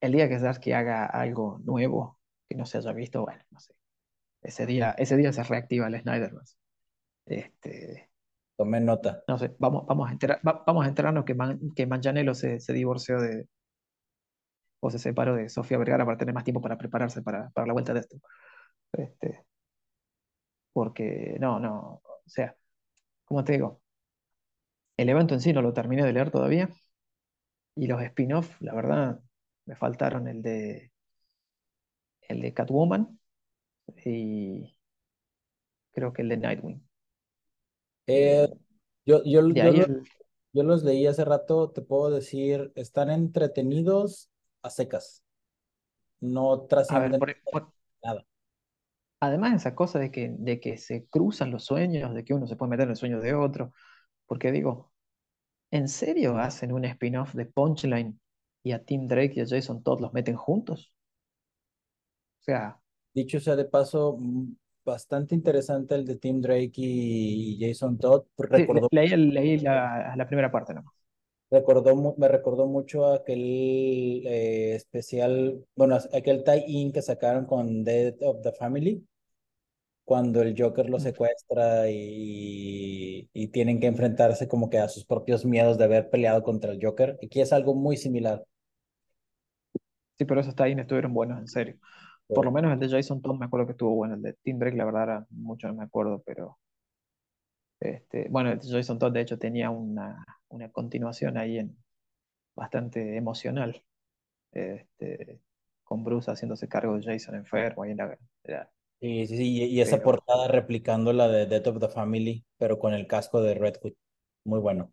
el día que Zdarsky haga algo nuevo que no se haya visto, bueno, no sé. Ese día, ese día se reactiva el Snyderverse. Este, Tomé nota. no sé, vamos, vamos a a enterarnos que, Man- que se, se divorció de, o se separó de Sofía Vergara para tener más tiempo para prepararse para, para la vuelta de esto. Este, porque, no, no, o sea, como te digo, el evento en sí no lo terminé de leer todavía, y los spin-off, la verdad, me faltaron el de, el de Catwoman y creo que el de Nightwing. Eh, yo, yo, de yo, ahí los- el, yo los leí hace rato, te puedo decir, están entretenidos a secas. No a ver, trascienden por- por- nada. además esa cosa de que, de que se cruzan los sueños, de que uno se puede meter en el sueño de otro, porque digo, ¿en serio hacen un spin-off de Punchline y a Tim Drake y a Jason Todd los meten juntos? O sea, Dicho sea de paso, mm, bastante interesante el de Tim Drake y Jason Todd. sí, Recordó, leí, leí la, la primera parte nomás. recordó, me recordó mucho aquel eh, especial, bueno, aquel tie-in que sacaron con Death of the Family, cuando el Joker lo Mm. secuestra y, y tienen que enfrentarse como que a sus propios miedos de haber peleado contra el Joker. Aquí es algo muy similar. Sí, pero esos ahí estuvieron buenos, en serio. Por lo menos el de Jason Todd me acuerdo que estuvo bueno. El de Tim Drake, la verdad, era mucho no me acuerdo, pero este, bueno, el de Jason Todd de hecho tenía una, una continuación ahí en, bastante emocional, este, con Bruce haciéndose cargo de Jason enfermo. Ahí en la- era- Sí, sí, sí, y y esa pero portada replicando la de Death of the Family, pero con el casco de Red Hood. Muy bueno.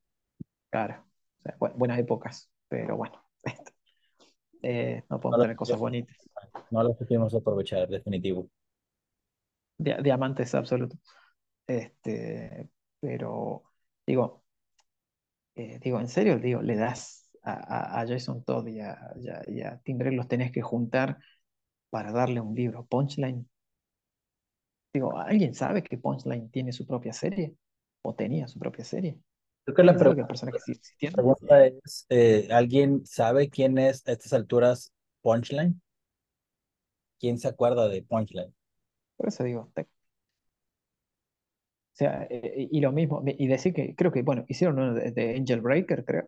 claro, o sea, bu- buenas épocas, pero bueno, eh, no podemos tener cosas bonitas. no lo supimos aprovechar, definitivo. Dia- diamantes absolutos. Este, pero digo, eh, digo, en serio, digo, le das a, a- a Jason Todd y a, y a- y a Tim Drake los tenés que juntar para darle un libro. Punchline. Digo, ¿alguien sabe que Punchline tiene su propia serie? ¿O tenía su propia serie? Creo que la ¿Alguien sabe que pregunta personaje sí existiendo? pregunta es, eh, ¿alguien sabe quién es a estas alturas Punchline? ¿Quién se acuerda de Punchline? Por eso digo, te- o sea, eh, y lo mismo, y decir que creo que, bueno, hicieron uno de, de Angel Breaker, creo,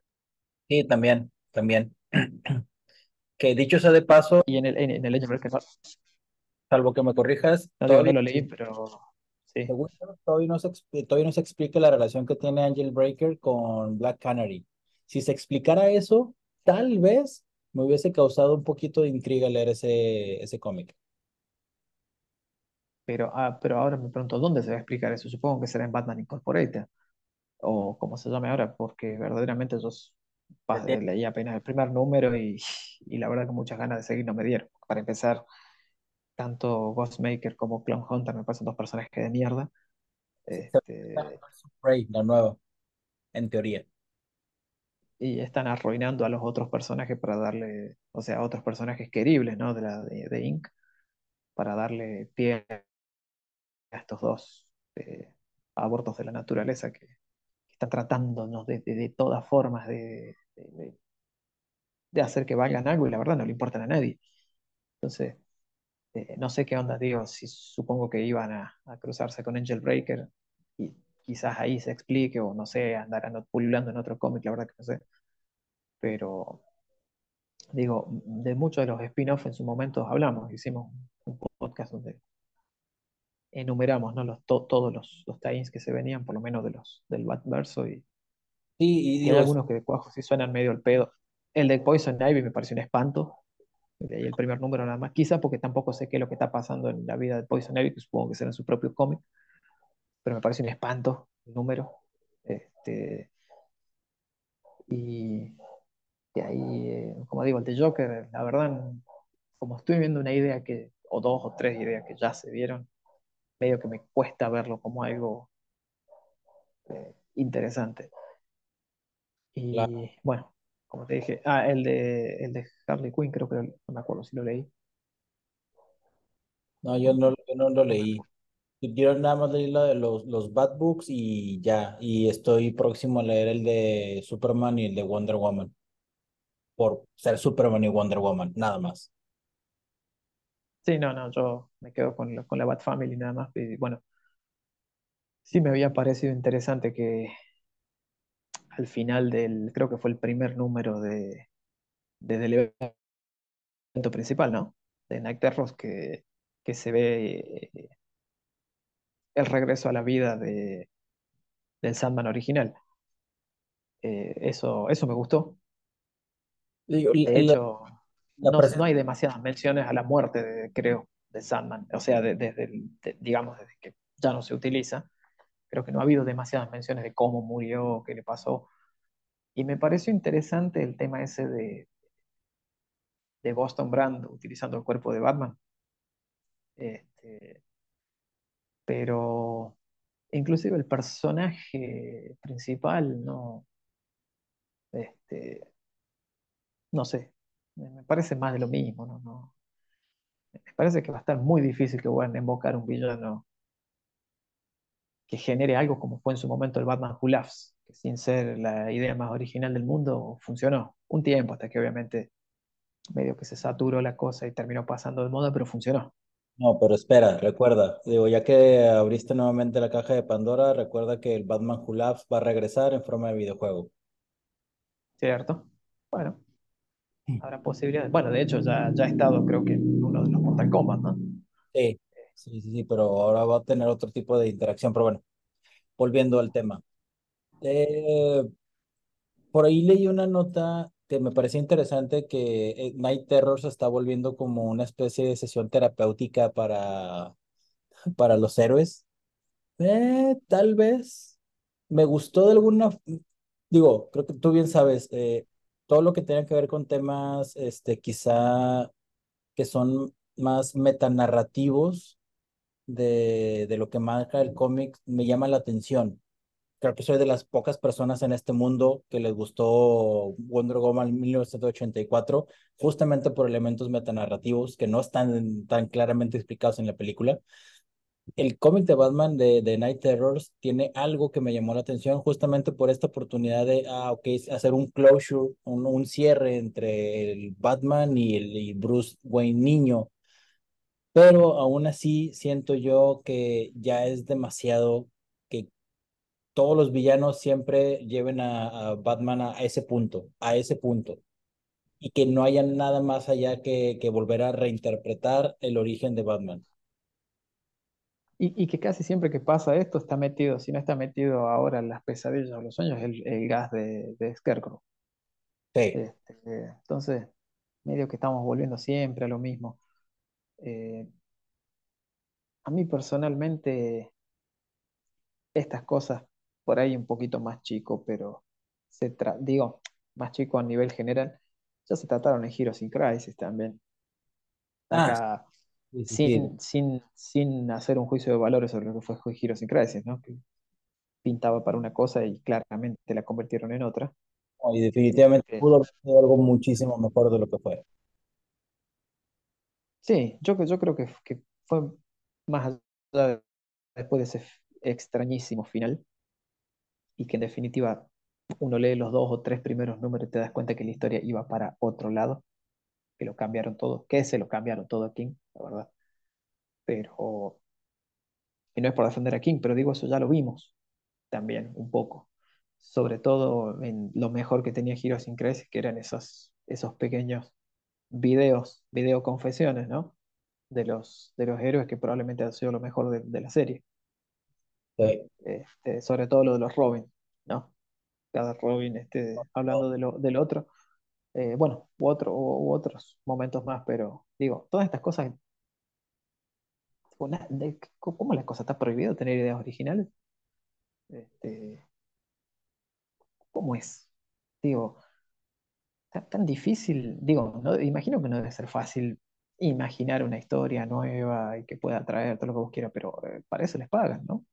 Sí, también, también. Que dicho sea de paso, y en el, en, en el Angel Breaker, no, salvo que me corrijas, no digo, no lo leí, pero sí. según yo, todavía no se, todavía no se explica la relación que tiene Angel Breaker con Black Canary. Si se explicara eso, tal vez me hubiese causado un poquito de intriga leer ese, ese cómic. Pero, ah, pero ahora me pregunto, ¿dónde se va a explicar eso? Supongo que será en Batman Incorporated, o como se llame ahora, porque verdaderamente yo leí apenas el primer número y, y la verdad que muchas ganas de seguir no me dieron. Para empezar, tanto Ghostmaker como Clown Hunter me parecen dos personajes de mierda. Este, Prey, la nueva, en teoría. y están arruinando a los otros personajes para darle, o sea, a otros personajes queribles, ¿no? De la de, de Inc. para darle pie a estos dos eh, abortos de la naturaleza que, que están tratándonos de, de, de todas formas de, de, de hacer que valgan algo y la verdad no le importan a nadie. Entonces, eh, no sé qué onda, digo, si supongo que iban a, a cruzarse con Angel Breaker y quizás ahí se explique o no sé, andarán pululando en otro cómic, la verdad que no sé. Pero digo, de muchos de los spin-offs en su momento hablamos, hicimos un podcast donde enumeramos ¿no? los, to- todos los, los tie-ins que se venían, por lo menos de los, del Batverso, y, Sí, y y hay algunos que de cuajo sí suenan medio al pedo. El de Poison Ivy me pareció un espanto, de ahí el primer número nada más, quizá porque tampoco sé qué es lo que está pasando en la vida de Poison Ivy, que supongo que será en su propio cómic, pero me parece un espanto el número. Este, y, y ahí, eh, como digo, el de Joker, la verdad, como estoy viendo una idea que, o dos o tres ideas que ya se vieron, medio que me cuesta verlo como algo eh, interesante. Y bueno, como te dije, ah, el de, el de Harley Quinn, creo que no me acuerdo si lo leí. no, yo no, yo no lo leí. Yo nada más leí la de los, los Bad Books y ya, y estoy próximo a leer el de Superman y el de Wonder Woman, por ser Superman y Wonder Woman, nada más. Sí, no, no, yo me quedo con, la- con la Bat Family nada más. Y bueno, sí me había parecido interesante que al final del, creo que fue el primer número de, de- del evento principal, ¿no? De Night Terrors, que, que se ve eh, el regreso a la vida de, del Sandman original. Eh, eso, eso me gustó. Digo, De hecho, la no, hay demasiadas menciones a la muerte, de- creo, de Sandman. O sea, de- desde el- digamos, desde que ya no se utiliza. Creo que no ha habido demasiadas menciones de cómo murió, qué le pasó. Y me pareció interesante el tema ese de, de Boston Brand utilizando el cuerpo de Batman. Este, pero inclusive el personaje principal, no, este, no sé, me parece más de lo mismo, no. Me parece que va a estar muy difícil que puedan invocar un villano que genere algo como fue en su momento el Batman Who Laughs. que sin ser la idea más original del mundo, funcionó un tiempo, hasta que obviamente medio que se saturó la cosa y terminó pasando de moda, pero funcionó. No, pero espera, recuerda, digo, ya que abriste nuevamente la caja de Pandora, recuerda que el Batman Who Laughs va a regresar en forma de videojuego. ¿Cierto? Bueno, habrá posibilidades. Bueno, de hecho, ya, ya ha estado, creo que, en uno de los Mortal Kombat, ¿no? Sí, sí, sí, sí, pero ahora va a tener otro tipo de interacción. Pero bueno, volviendo al tema. Eh, por ahí leí una nota que me parecía interesante que eh, Night Terror se está volviendo como una especie de sesión terapéutica para, para los héroes. Eh, tal vez. Me gustó de alguna, digo, creo que tú bien sabes, eh, todo lo que tenga que ver con temas, este, quizá que son más metanarrativos de, de lo que marca el cómic, me llama la atención. Creo que soy de las pocas personas en este mundo que les gustó Wonder Woman 1984, justamente por elementos metanarrativos que no están tan claramente explicados en la película. El cómic de Batman de, de Night Terrors tiene algo que me llamó la atención justamente por esta oportunidad de ah, okay, hacer un closure, un, un cierre entre el Batman y el y Bruce Wayne niño. Pero aún así siento yo que ya es demasiado que todos los villanos siempre lleven a, a Batman a ese punto, a ese punto. Y que no haya nada más allá que, que volver a reinterpretar el origen de Batman. Y, y que casi siempre que pasa esto está metido, si no está metido ahora en las pesadillas o los sueños, el, el gas de, de Scarecrow. Sí. Este, entonces, medio que estamos volviendo siempre a lo mismo. Eh, a mí personalmente, estas cosas, por ahí un poquito más chico, pero se tra- digo, más chico a nivel general, ya se trataron en Heroes in Crisis también. Ah, Acá, sí, sí, sí. sin, sin, sin hacer un juicio de valores sobre lo que fue Heroes in Crisis, ¿no? Que pintaba para una cosa y claramente la convirtieron en otra. No, y definitivamente Este, pudo haber sido algo muchísimo mejor de lo que fue. Sí, yo, creo que, fue más allá de- después de ese extrañísimo final y que en definitiva uno lee los dos o tres primeros números y te das cuenta que la historia iba para otro lado, que lo cambiaron todo, que se lo cambiaron todo a King, la verdad. Pero, y no es por defender a King, pero digo, eso ya lo vimos también un poco. Sobre todo en lo mejor que tenía Heroes in Crisis, que eran esos, esos pequeños videos, video confesiones, ¿no? De los, de los héroes que probablemente ha sido lo mejor de, de la serie. Sí. Este, sobre todo lo de los Robin, ¿no? Cada Robin este, hablando de lo, del otro. Eh, bueno, u, otro, u, u otros momentos más, pero digo, todas estas cosas, tipo, na- de- ¿cómo la cosa está prohibido tener ideas originales? Este, ¿cómo es? Digo, tan, tan difícil, digo, no, imagino que no debe ser fácil imaginar una historia nueva y que pueda atraer todo lo que vos quieras, pero eh, para eso les pagan, ¿no?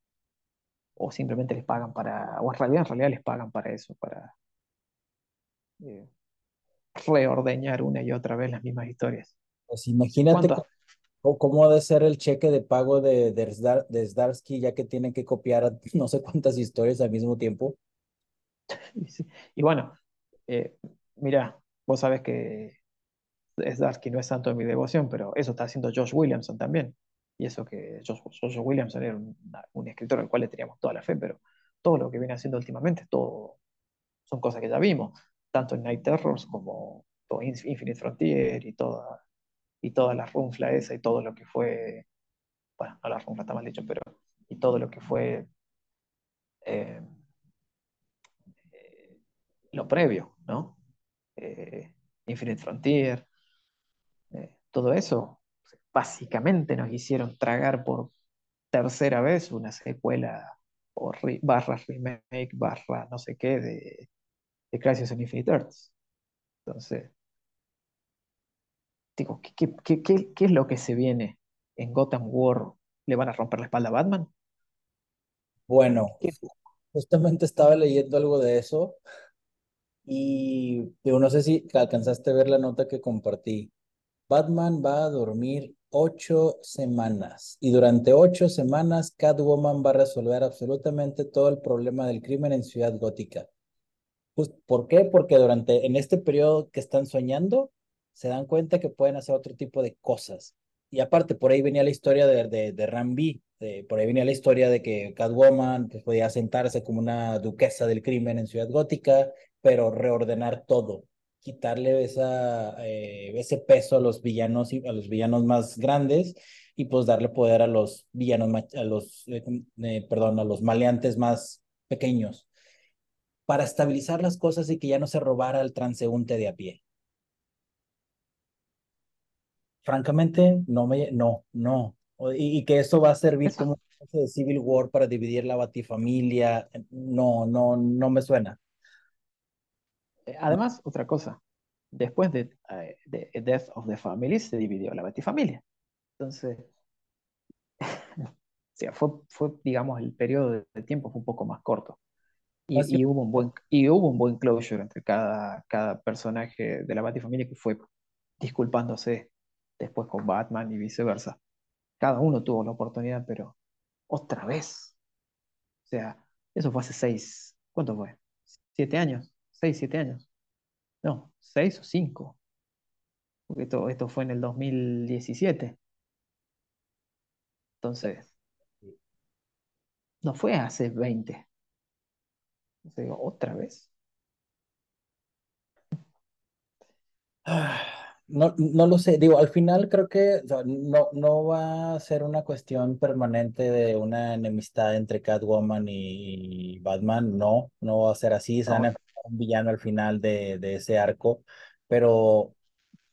O simplemente les pagan para, o en realidad, en realidad les pagan para eso, para eh, reordeñar una y otra vez las mismas historias. Pues imagínate cómo, cómo ha de ser el cheque de pago de, de, Zdar- de Zdarsky, ya que tiene que copiar no sé cuántas historias al mismo tiempo. Y bueno, eh, mira, vos sabés que Zdarsky no es santo de mi devoción, pero eso está haciendo Josh Williamson también. Y eso que Josh, Williamson era un, un escritor al cual le teníamos toda la fe, pero todo lo que viene haciendo últimamente, todo son cosas que ya vimos, tanto en Night Terrors como todo Infinite Frontier y toda, y toda la runfla esa y todo lo que fue, bueno, no la runfla está mal dicho, pero y todo lo que fue eh, eh, lo previo, ¿no? Eh, Infinite Frontier, eh, todo eso, básicamente nos hicieron tragar por tercera vez una secuela o re, barra remake, barra no sé qué de, de Crisis on Infinite Earths. Entonces, digo, ¿qué, qué, qué, ¿qué, es lo que se viene en Gotham War? ¿Le van a romper la espalda a Batman? Bueno, justamente estaba leyendo algo de eso y digo, no sé si alcanzaste a ver la nota que compartí. Batman va a dormir ocho semanas. Y durante ocho semanas, Catwoman va a resolver absolutamente todo el problema del crimen en Ciudad Gótica. Pues, ¿Por qué? Porque durante, en este periodo que están soñando, se dan cuenta que pueden hacer otro tipo de cosas. Y aparte, por ahí venía la historia de, de, de Rambi, por ahí venía la historia de que Catwoman pues, podía sentarse como una duquesa del crimen en Ciudad Gótica, pero reordenar todo, quitarle esa, eh, ese peso a los villanos y a los villanos más grandes y pues darle poder a los villanos, a los, eh, eh, perdón, a los maleantes más pequeños para estabilizar las cosas y que ya no se robara el transeúnte de a pie. Francamente, no me, no, no. Y, y que eso va a servir como de Civil War para dividir la batifamilia. No, no, no me suena. Eh, además, otra cosa, después de, eh, de, Death of the Family se dividió la batifamilia. Entonces, o fue, fue, digamos, el periodo de tiempo fue un poco más corto. Y, hubo un buen, y hubo un buen closure entre cada, cada personaje de la Batifamilia que fue disculpándose después con Batman y viceversa. Cada uno tuvo la oportunidad, pero otra vez. O sea, eso fue hace seis, ¿cuánto fue? ¿Siete años? ¿Seis, siete años? No, seis o cinco. Porque esto, esto fue en el 2017. Entonces, no fue hace 20. otra vez. No, no lo sé, digo, al final creo que no, no va a ser una cuestión permanente de una enemistad entre Catwoman y Batman, no, no va a ser así, se van a un villano al final de, de ese arco, pero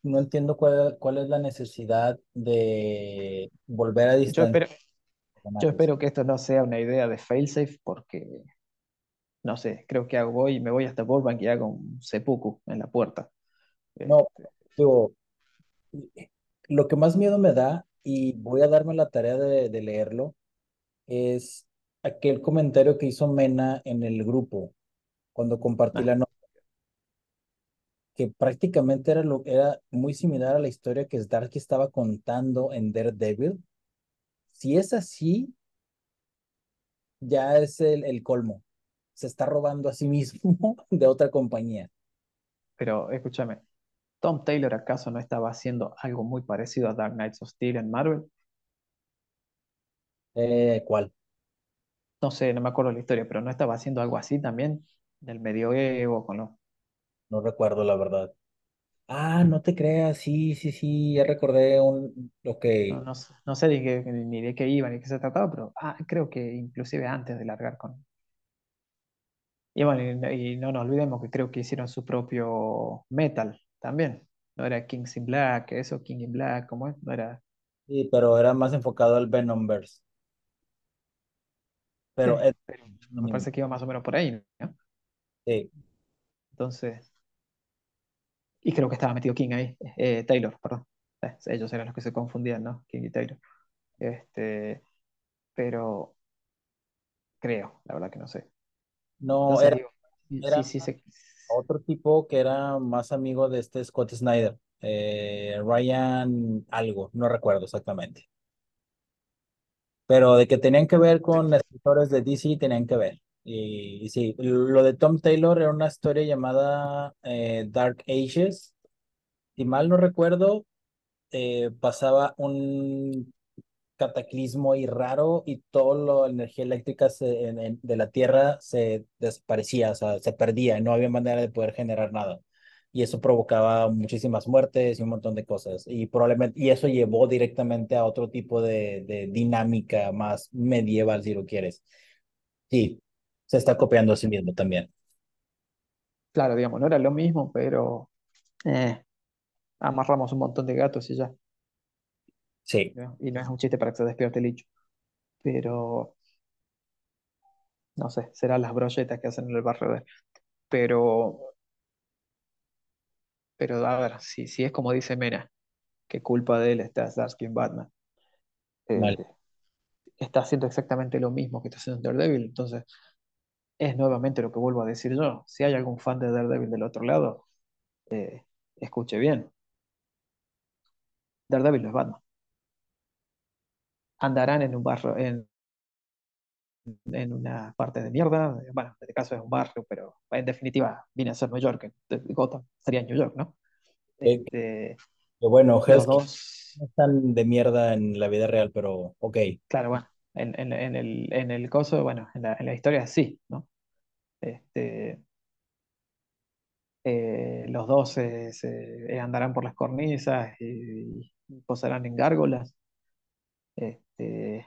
no entiendo cuál, cuál es la necesidad de volver a distanciar. Yo espero, yo espero que esto no sea una idea de failsafe porque, no sé, creo que hago voy, me voy hasta Burbank y hago un seppuku en la puerta. No, este, lo que más miedo me da, y voy a darme la tarea de, leerlo, es aquel comentario que hizo Mena en el grupo cuando compartí la nota, que prácticamente era, lo, era muy similar a la historia que Stark estaba contando en Daredevil. Si es así, ya es el, el colmo. Se está robando a sí mismo de otra compañía. Pero escúchame, ¿Tom Taylor acaso no estaba haciendo algo muy parecido a Dark Knights of Steel en Marvel? Eh, ¿cuál? No sé, no me acuerdo la historia, pero no estaba haciendo algo así también, del medioevo, con los... No recuerdo la verdad. Ah, no te creas, sí, sí, sí, ya recordé un... Ok. No, no, sé ni, de qué iba ni qué se trataba, pero ah, creo que inclusive antes de largar con... Y bueno, y no nos olvidemos que creo que hicieron su propio metal, también. No era Kings in Black, eso, King in Black, ¿cómo es? No era. Sí, pero era más enfocado al Venomverse. Pero, es... me parece que iba más o menos por ahí, ¿no? Sí. Entonces. Y creo que estaba metido King ahí, eh, Taylor, perdón. Eh, ellos eran los que se confundían, ¿no? King y Taylor. Este, pero creo, la verdad que no sé. No, era, sí, sí, otro tipo que era más amigo de este Scott Snyder, eh, Ryan algo, no recuerdo exactamente. Pero de que tenían que ver con escritores de DC, tenían que ver. Y, sí, lo de Tom Taylor era una historia llamada eh, Dark Ages. Si mal no recuerdo, eh, pasaba un cataclismo y raro y toda la energía eléctrica de la Tierra se desaparecía, o sea, se perdía, no había manera de poder generar nada. Y eso provocaba muchísimas muertes y un montón de cosas. Y probablemente, y eso llevó directamente a otro tipo de, de dinámica más medieval, si lo quieres. Sí, se está copiando a sí mismo también. Claro, digamos, no era lo mismo, pero eh, amarramos un montón de gatos y ya. Sí. Y no es un chiste para que se despierte el hecho. Pero, no sé, serán las brochetas que hacen en el barrio de... Pero, pero a ver, si, si es como dice Mena, que culpa de él está Starsky en Batman. Eh, está haciendo exactamente lo mismo que está haciendo Daredevil, entonces es nuevamente lo que vuelvo a decir yo. Si hay algún fan de Daredevil del otro lado, eh, escuche bien. Daredevil no es Batman. andarán en un barrio, en, en una parte de mierda. Bueno, en este caso es un barrio, pero en definitiva viene a ser New York. Gotham sería New York, ¿no? Eh, Este, bueno, los dos, no están de mierda en la vida real, pero ok. claro, bueno, en, en- en el, en el coso, bueno, en la, en la historia sí, ¿no? Este, eh, los dos se, andarán por las cornisas y, y posarán en gárgolas. Este,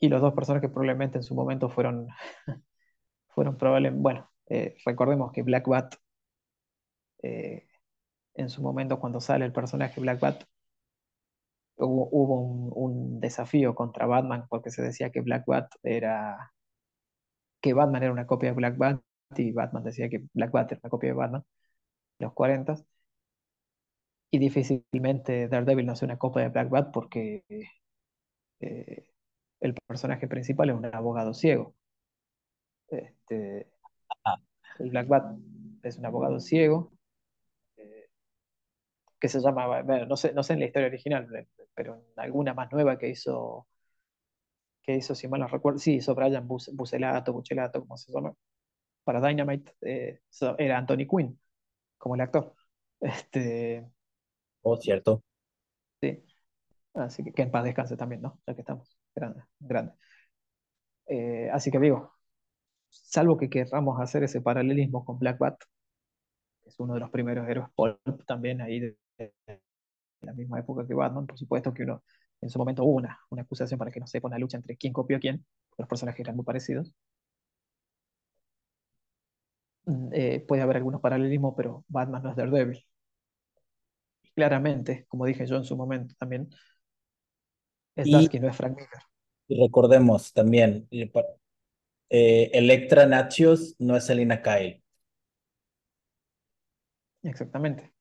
y los dos personas que probablemente en su momento fueron, fueron probablemente, bueno, eh, recordemos que Black Bat, eh, en su momento cuando sale el personaje Black Bat, hubo, hubo un, un desafío contra Batman porque se decía que Black Bat era, que Batman era una copia de Black Bat y Batman decía que Black Bat era una copia de Batman, en los 40 y difícilmente Daredevil no sea una copia de Black Bat porque eh, el personaje principal es un abogado ciego. Este, Ah, el Black Bat es un abogado ciego que se llama, bueno, no sé, no sé en la historia original, pero en alguna más nueva que hizo, que hizo, si mal no recuerdo, sí, hizo Brian Bus, Buselato, Buchelato, como se llama, para Dynamite, eh, era Anthony Quinn como el actor. Este, oh, cierto. sí, así que que en paz descanse también, ¿no? Ya que estamos, grande, grande. Eh, así que digo, salvo que querramos hacer ese paralelismo con Black Bat, que es uno de los primeros héroes pulp también ahí de la misma época que Batman, por supuesto que uno, en su momento hubo una, una acusación para que no sepa una lucha entre quién copió a quién, los personajes eran muy parecidos. Mm, eh, puede haber algunos paralelismos, pero Batman no es Daredevil. Y claramente, como dije yo en su momento también, Y, Starsky no es Frank Miller. y recordemos también, eh, eh, Electra Natchios no es Selina Kyle. Exactamente.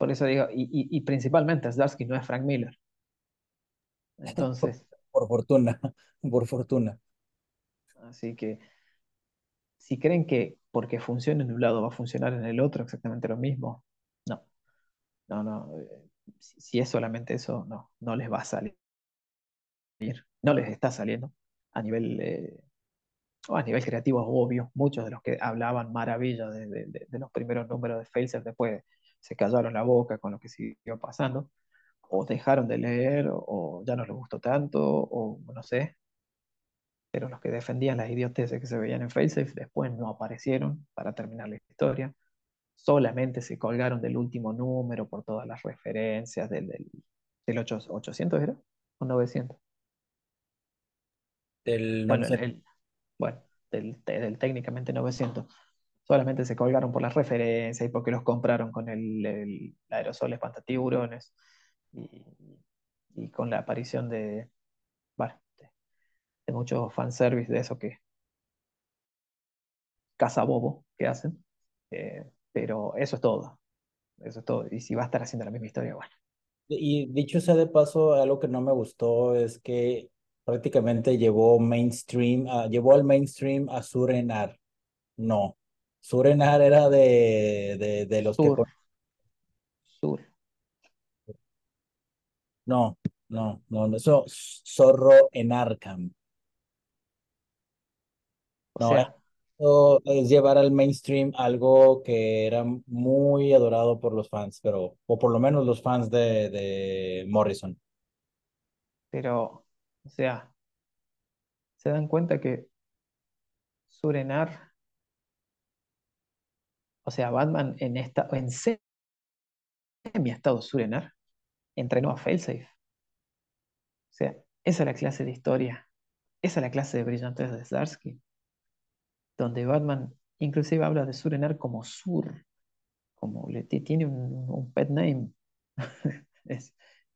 Por eso digo, y, y, y principalmente Starsky no es Frank Miller. Entonces, Por fortuna, por fortuna. así que si creen que porque funciona en un lado va a funcionar en el otro exactamente lo mismo, no, no, no. eh, Si, si es solamente eso, no, no les va a salir. No les está saliendo a nivel, eh, o a nivel creativo, es obvio. Muchos de los que hablaban maravilla de, de- los primeros números de Facer después se callaron la boca con lo que siguió pasando, o dejaron de leer, o, ya no les gustó tanto, o no sé. Pero los que defendían las idioteces que se veían en Facesafe después no aparecieron para terminar la historia. Solamente se colgaron del último número por todas las referencias del, del, del 8 800, ¿era? ¿O 900? Del Bueno, el, 900. el- bueno del, del técnicamente 900. Solamente se colgaron por las referencias y porque los compraron con el, el aerosol espantatiburones y, y con la aparición de, bueno, de, de fanservice de eso que cazabobo que hacen. Eh, pero eso es todo. Eso es todo. Y si va a estar haciendo la misma historia, bueno. Y dicho sea de paso, algo que no me gustó es que prácticamente llevó mainstream, a- llevó al mainstream a Surenar. No, Surenar era de, de, de los que... Sur, con- sur. No, no, no, no, eso, Zorro en Arkham. O No, sea, esto es llevar al mainstream algo que era muy adorado por los fans, pero, o por lo menos los fans de, de Morrison. pero, o sea, se dan cuenta que Surenar, o sea, Batman en esta, en semi-estado Surenar, entrenó a Failsafe. O sea, esa es la clase de historia, esa es la clase de brillantez de Zdarsky, donde Batman inclusive habla de Surenar como Sur, como le ti- tiene un, pet name,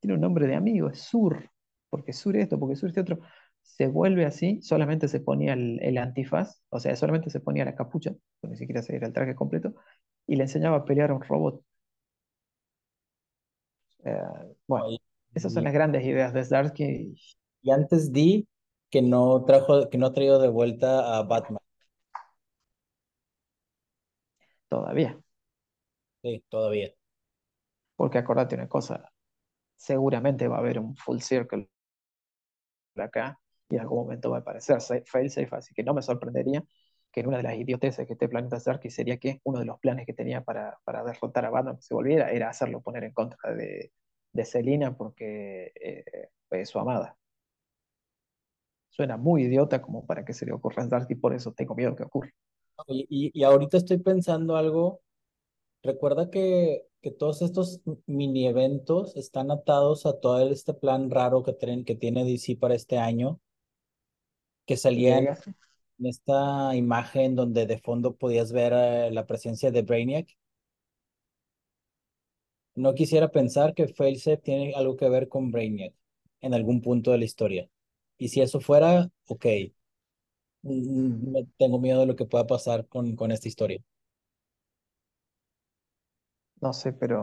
tiene un nombre de amigo, es Sur, porque Sur esto, porque Sur este otro. Se vuelve así, solamente se ponía el, el antifaz, o sea, solamente se ponía la capucha, ni siquiera se era el traje completo, y le enseñaba a pelear a un robot. Eh, bueno, esas son las grandes ideas de Zdarsky y antes di que no trajo, que no ha traído de vuelta a Batman. todavía. Sí, todavía. Porque acordate una cosa, seguramente va a haber un full circle acá y en algún momento va a aparecer failsafe, así que no me sorprendería que en una de las idioteces que este planeta que sería que uno de los planes que tenía para, para derrotar a Batman que se volviera era hacerlo poner en contra de, de Selina porque eh, es su amada. Suena muy idiota como para que se le ocurra a y por eso tengo miedo que ocurra. Y, y, ahorita estoy pensando algo. Recuerda que, que todos estos mini eventos están atados a todo este plan raro que, que tiene DC para este año, que salía en esta imagen donde de fondo podías ver eh, la presencia de Brainiac. No quisiera pensar que Failsafe tiene algo que ver con Brainiac en algún punto de la historia. Y si eso fuera, ok. Mm, tengo miedo de lo que pueda pasar con, con esta historia. No sé, pero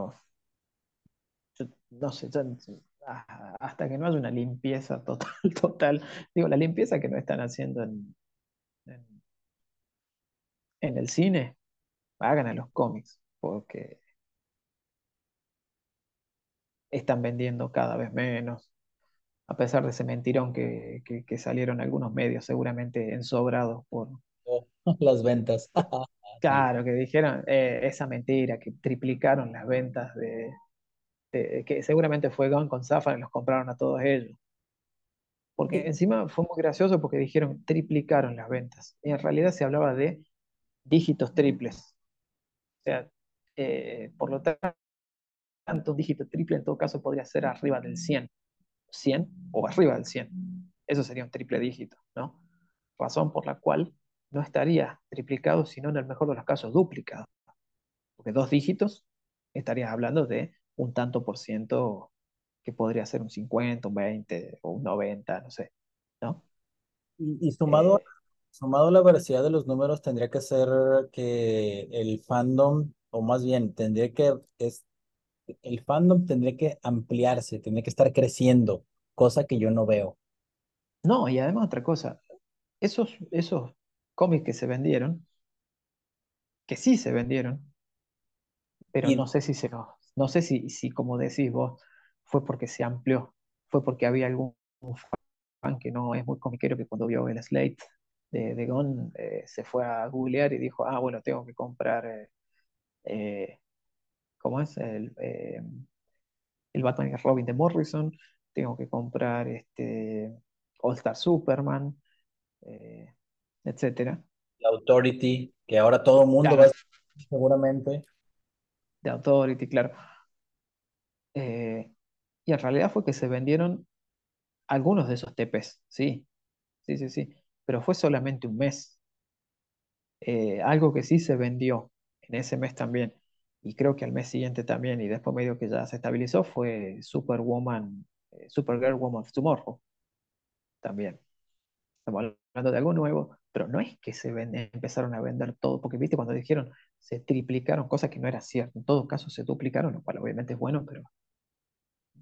no sé, hasta que no haya una limpieza total, total, digo, la limpieza que no están haciendo en, en, el cine, hagan a los cómics, porque están vendiendo cada vez menos, a pesar de ese mentirón que, que, salieron algunos medios seguramente ensobrados por... Las ventas. claro, que dijeron eh, esa mentira, que triplicaron las ventas de, que seguramente fue Gon con Zafar y los compraron a todos ellos. Porque encima fue muy gracioso porque dijeron triplicaron las ventas. Y en realidad se hablaba de dígitos triples. O sea, eh, por lo tanto, un dígito triple en todo caso podría ser arriba del 100. 100 o arriba del 100. Eso sería un triple dígito, ¿no? Razón por la cual no estaría triplicado, sino en el mejor de los casos duplicado. Porque dos dígitos estarías hablando de un tanto por ciento que podría ser un 50, un 20 o un 90, no sé, ¿no? Y, sumado, eh, sumado a la veracidad de los números, tendría que ser que el fandom, o más bien, tendría que, es, el fandom tendría que ampliarse, tendría que estar creciendo, cosa que yo no veo. No, y además otra cosa, esos, esos cómics que se vendieron, que sí se vendieron, pero no sé si se los no sé si, si, como decís vos, fue porque se amplió, fue porque había algún fan que no es muy comiquero que cuando vio el Slate de, de Gon eh, se fue a googlear y dijo, ah, bueno, tengo que comprar, eh, eh, ¿cómo es? El, el Batman y Robin de Morrison, tengo que comprar este All Star Superman, etcétera. La Authority, que ahora todo el mundo va a seguramente de Authority, claro. Eh, y en realidad fue que se vendieron algunos de esos TPs, sí, sí, sí, sí, pero fue solamente un mes. Eh, algo que sí se vendió en ese mes también, y creo que al mes siguiente también, y después medio que ya se estabilizó, fue Superwoman, eh, Supergirl Woman of Tomorrow, también. Estamos hablando de algo nuevo, pero no es que se empezaron a vender todo, porque viste cuando dijeron se triplicaron, cosas que no era cierto, en todo caso se duplicaron, lo cual obviamente es bueno, pero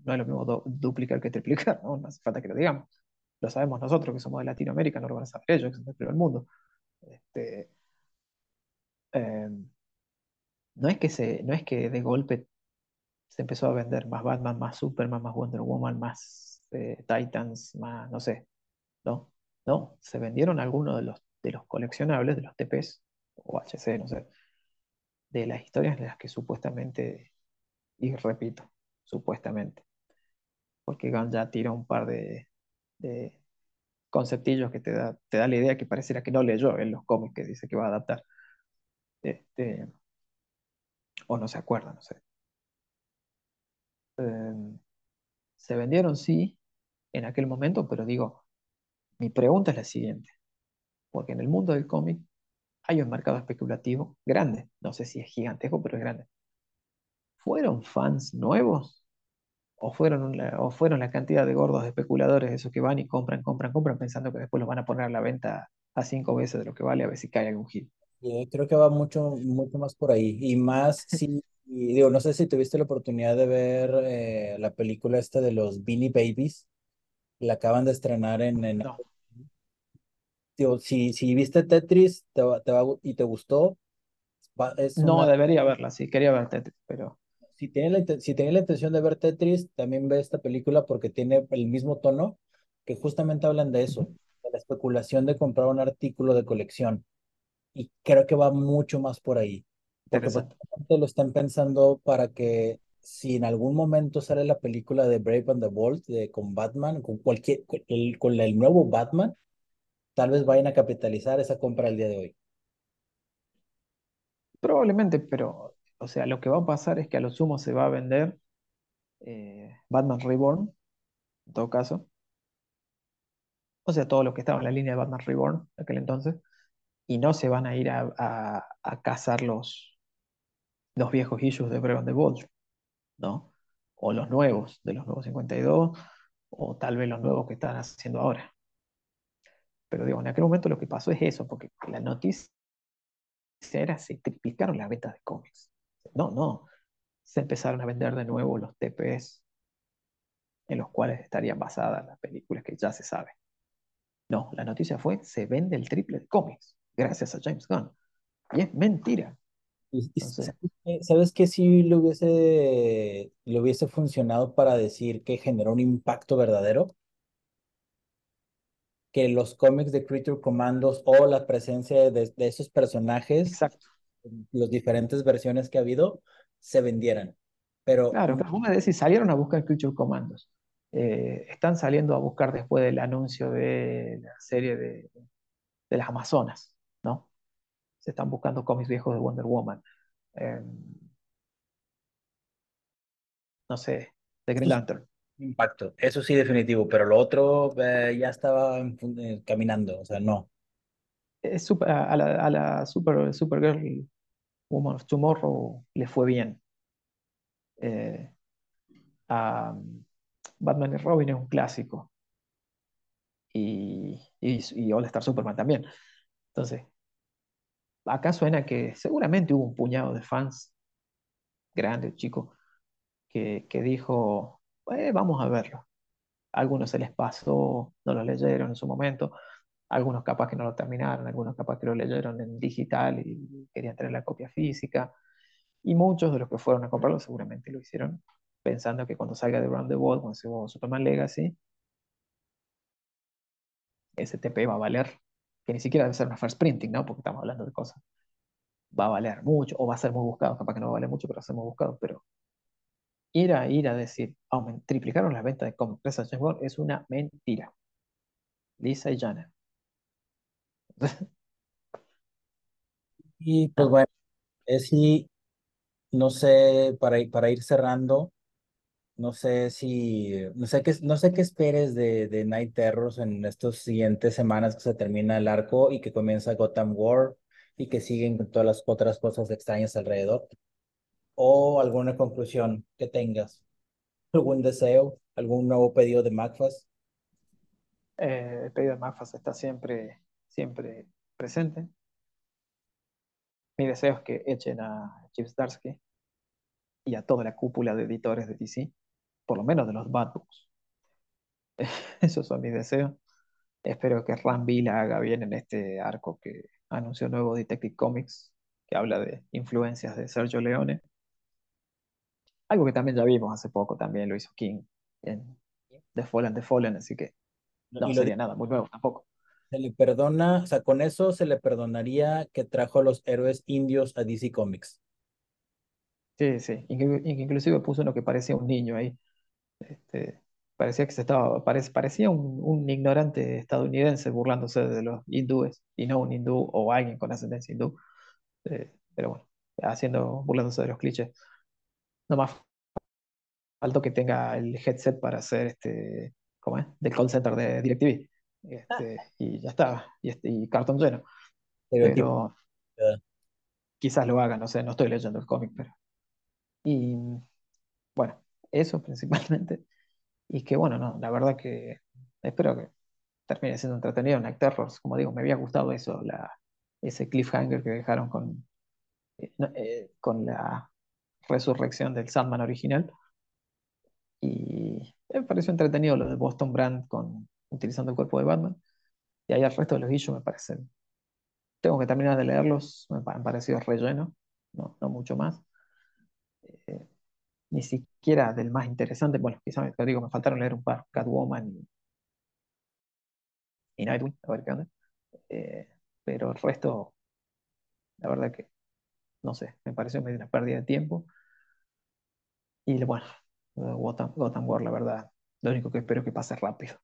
no es lo mismo duplicar que triplicar, ¿no? hace falta que lo digamos. Lo sabemos nosotros que somos de Latinoamérica, no lo van a saber ellos, que son del mundo. Este, em, no, es que no es que de golpe se empezó a vender más Batman, más Superman, más Wonder Woman, más eh, Titans, más, no sé, ¿no? No, se vendieron algunos de los, de los coleccionables, de los TPs, o HC, no sé, de las historias en las que supuestamente, y repito, supuestamente, porque Gunn ya tira un par de, conceptillos que te da, te da la idea que pareciera que no leyó en los cómics que dice que va a adaptar. Este, o no se acuerda, no sé. Em, se vendieron, sí, en aquel momento, pero digo, mi pregunta es la siguiente, porque en el mundo del cómic hay un mercado especulativo grande, no sé si es gigantesco, pero es grande. ¿Fueron fans nuevos? ¿O fueron, ¿O fueron la cantidad de gordos especuladores, esos que van y compran, compran, compran, pensando que después los van a poner a la venta a cinco veces de lo que vale, a ver si cae algún hit? creo que va mucho, mucho más por ahí. Y más si, digo, no sé si tuviste la oportunidad de ver eh, la película esta de los Beanie Babies. La acaban de estrenar en, en si, si viste Tetris te te y te gustó, No, debería verla, sí, quería ver Tetris, pero... si tiene la, si tiene la intención de ver Tetris, también ve esta película porque tiene el mismo tono que justamente hablan de eso, de la especulación de comprar un artículo de colección. Y creo que va mucho más por ahí, porque lo están pensando para que si en algún momento sale la película de Brave and the Bold de, con Batman, con cualquier, el, con el nuevo Batman, tal vez vayan a capitalizar esa compra el día de hoy. Probablemente, pero, o sea, lo que va a pasar es que a lo sumo se va a vender eh, Batman Reborn, en todo caso. O sea, todos los que estaban en la línea de Batman Reborn de aquel entonces. Y no se van a ir a, a, a cazar los, los viejos issues de Brave and the Bold, ¿no? O los nuevos, de los nuevos 52, o tal vez los nuevos que están haciendo ahora. Pero digo, en aquel momento lo que pasó es eso, porque la noticia era se triplicaron las ventas de cómics. No, no. Se empezaron a vender de nuevo los TPs en los cuales estarían basadas las películas que ya se sabe. No, la noticia fue, se vende el triple de cómics, gracias a James Gunn. Y es mentira. Y, y Entonces, ¿sabes qué? ¿Sabes qué si le hubiese, le hubiese funcionado para decir que generó un impacto verdadero? Que los cómics de Creature Commandos o la presencia de, de esos personajes, exacto. las diferentes versiones que ha habido, se vendieran. Pero Claro, claro, vos me decís, salieron a buscar Creature Commandos. Eh, están saliendo a buscar después del anuncio de la serie de, de las Amazonas, ¿no? Se están buscando cómics viejos de Wonder Woman. Eh, no sé, de Green Lantern. impacto, eso sí definitivo, pero lo otro eh, ya estaba eh, caminando, o sea, no. Es super- a la, a la super, Supergirl Woman of Tomorrow le fue bien. Eh, a Batman y Robin es un clásico. Y, y, y All Star Superman también. Entonces, acá suena que seguramente hubo un puñado de fans, grandes, chicos, que, que dijo, "Eh, vamos a verlo. Algunos se les pasó, no lo leyeron en su momento, algunos capaz que no lo terminaron, algunos capaz que lo leyeron en digital y querían tener la copia física, y muchos de los que fueron a comprarlo seguramente lo hicieron pensando que cuando salga de Round the World, cuando se Superman Legacy, ese TP va a valer, que ni siquiera debe ser una first printing, ¿no? Porque estamos hablando de cosas. Va a valer mucho, o va a ser muy buscado, capaz que no va a valer mucho, pero va a ser muy buscado, pero ir a ir a decir, triplicaron las ventas de cómics James Bond es una mentira. Lisa y Jana. Y pues No, bueno, es sí, no sé, para, para ir cerrando. No sé si, no sé qué, no sé qué esperes de, de Night Terrors en estas siguientes semanas que se termina el arco y que comienza Gotham War y que siguen con todas las otras cosas extrañas alrededor. O alguna conclusión que tengas, algún deseo, algún nuevo pedido de McFast. eh, el pedido de Mafas está siempre, siempre presente. Mi deseo es que echen a Chip Zdarsky y a toda la cúpula de editores de DC, por lo menos de los Bad Books. Esos son mis deseos. Espero que Ram la haga bien en este arco que anunció nuevo Detective Comics, que habla de influencias de Sergio Leone. Algo que también ya vimos hace poco, también lo hizo King en The Fallen, The Fallen, así que no sería nada muy nuevo tampoco. se le perdona, o sea, con eso se le perdonaría que trajo a los héroes indios a DC Comics. Sí, sí. Inclu- Inclusive puso uno que parecía un niño ahí. Este, parecía que se estaba, parec- parecía un, un ignorante estadounidense burlándose de los hindúes y no un hindú o alguien con ascendencia hindú. Eh, pero bueno, haciendo, burlándose de los clichés. No más faltó que tenga el headset para hacer este, ¿cómo es? Del call center de DirecTV. Este, y ya está, y, este, y cartón lleno. Estereotipo. Pero quizás lo hagan, no sé, no estoy leyendo el cómic, pero. Y bueno, eso principalmente. Y que bueno, no, la verdad que espero que termine siendo entretenido Night Terrors. Como digo, me había gustado eso, la, ese cliffhanger que dejaron con, eh, eh, con la resurrección del Sandman original. Y me pareció entretenido lo de Boston Brand con, utilizando el cuerpo de Batman. Y ahí el resto de los issues me parecen. Tengo que terminar de leerlos, me han parecido relleno, no, no mucho más. Eh, ni siquiera del más interesante. Bueno, quizás te digo, me faltaron leer un par, Catwoman y, y Nightwing, a ver qué onda. Eh, pero el resto, la verdad que, no sé, me pareció medio una pérdida de tiempo. Y bueno, Gotham, Gotham War, la verdad, lo único que espero es que pase rápido.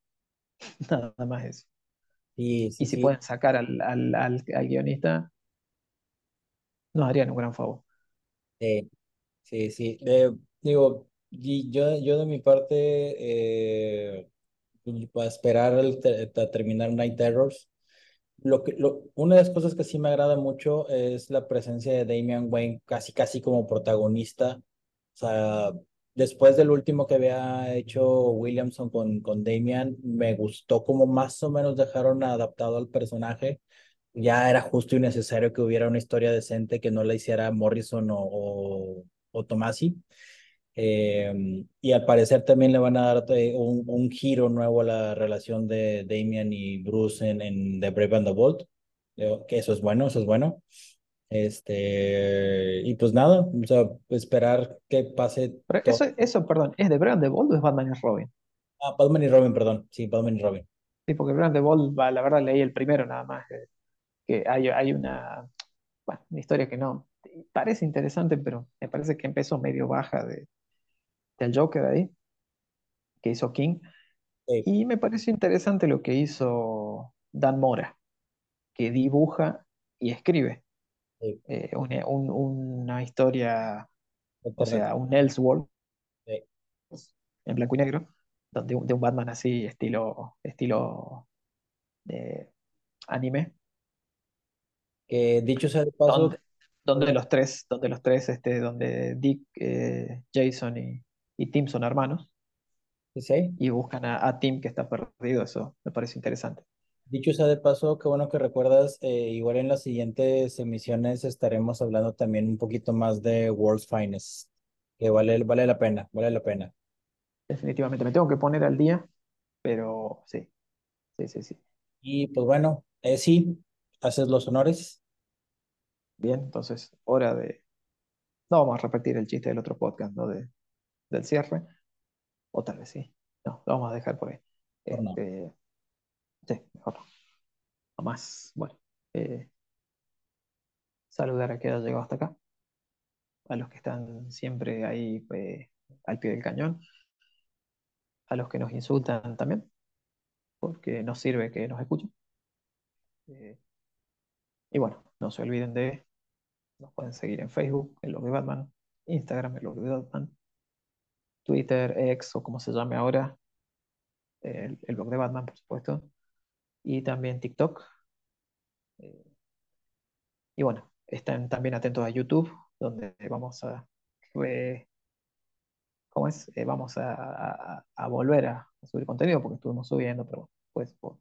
Nada más eso. Sí, sí, y si sí. pueden sacar al, al, al, al guionista, nos harían un gran favor. Sí, sí, sí. Eh, digo, y yo, yo de mi parte, eh, para esperar el a terminar Night Terrors, lo que, lo, una de las cosas que sí me agrada mucho es la presencia de Damian Wayne casi, casi como protagonista. O sea, después del último que había hecho Williamson con, con Damian, me gustó como más o menos dejaron adaptado al personaje. Ya era justo y necesario que hubiera una historia decente que no la hiciera Morrison o, o, o Tomasi. Eh, y al parecer también le van a dar eh, un, un, giro nuevo a la relación de Damian y Bruce en, en The Brave and the Bold. Que eso es bueno, eso es bueno. Este, y pues nada, o sea, esperar que pase. Pero eso, eso, perdón, ¿es de Brian de Bold o es Batman y Robin? Ah, Batman y Robin, perdón. Sí, Batman y Robin. Sí, porque Brian de Bold, la verdad leí el primero nada más. Que, que hay, hay una, bueno, una historia que no parece interesante, pero me parece que empezó medio baja de, del Joker ahí, que hizo King. Sí. Y me pareció interesante lo que hizo Dan Mora, que dibuja y escribe Sí. eh, una, un- una historia, o sea, un Elseworld Sí. en blanco y negro, donde, de un Batman así, estilo, estilo de anime, Que dicho sea de paso, donde, donde los tres, donde los tres, este, donde Dick, eh, Jason y, y Tim son hermanos sí, y buscan a, a Tim que está perdido, eso me parece interesante. Dicho sea de paso, qué bueno que recuerdas, eh, igual en las siguientes emisiones estaremos hablando también un poquito más de World's Finest, que vale, vale la pena, vale la pena. Definitivamente, me tengo que poner al día, pero sí, sí, sí, sí. Y pues bueno, eh, sí, haces los honores. Bien, entonces, hora de... No vamos a repetir el chiste del otro podcast, ¿no? De, del cierre, o tal vez sí. No, lo vamos a dejar por ahí. No. Este, sí, mejor no. No más. Bueno, eh, saludar a quien haya llegado hasta acá, a los que están siempre ahí eh, al pie del cañón, a los que nos insultan también, porque nos sirve que nos escuchen. Eh, y bueno, no se olviden de, nos pueden seguir en Facebook, en de Batman, Instagram, en de Batman, Twitter, X o como se llame ahora, el, blog de Batman, por supuesto, y también TikTok. Eh, y bueno, estén también atentos a YouTube, donde vamos a, eh, ¿cómo es? Eh, vamos a, volver a, subir contenido porque estuvimos subiendo, pero pues, por-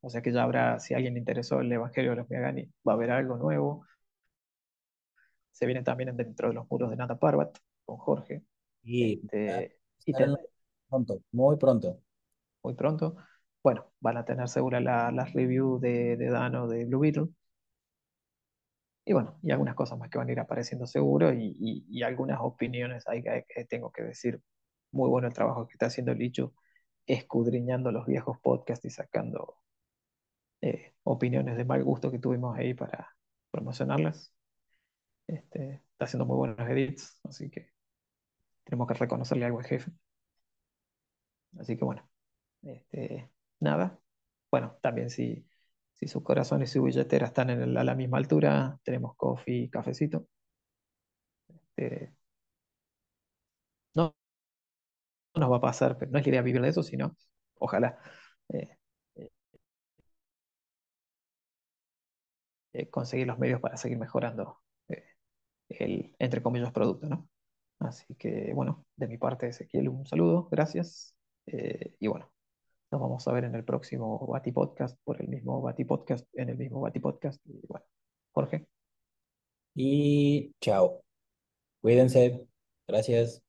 o sea que ya habrá, si alguien le interesó el Evangelio de los Miagani, va a haber algo nuevo. Se viene también dentro de los muros de Nata Parbat con Jorge. Y Este, y pronto, muy pronto. muy pronto. Bueno, van a tener segura la- las reviews de, de Dano de Blue Beetle. Y bueno, y algunas cosas más que van a ir apareciendo seguro y, y- y algunas opiniones ahí que, que tengo que decir. Muy bueno el trabajo que está haciendo Lichu, escudriñando los viejos podcasts y sacando eh, opiniones de mal gusto que tuvimos ahí para promocionarlas. Este, está haciendo muy buenos edits, así que tenemos que reconocerle algo al jefe. Así que bueno, este, nada. Bueno, también si, si su corazón y su billetera están en a la misma altura, tenemos coffee y cafecito. Este, no, no nos va a pasar, pero no es la idea vivir de eso, sino ojalá eh, eh, conseguir los medios para seguir mejorando eh, el, entre comillas, producto, ¿no? Así que bueno, de mi parte, Ezequiel, un saludo, gracias. eh, y bueno, nos vamos a ver en el próximo Bati Podcast, por el mismo Bati Podcast, en el mismo Bati Podcast. Y bueno, Jorge. Y chao. Cuídense. Gracias.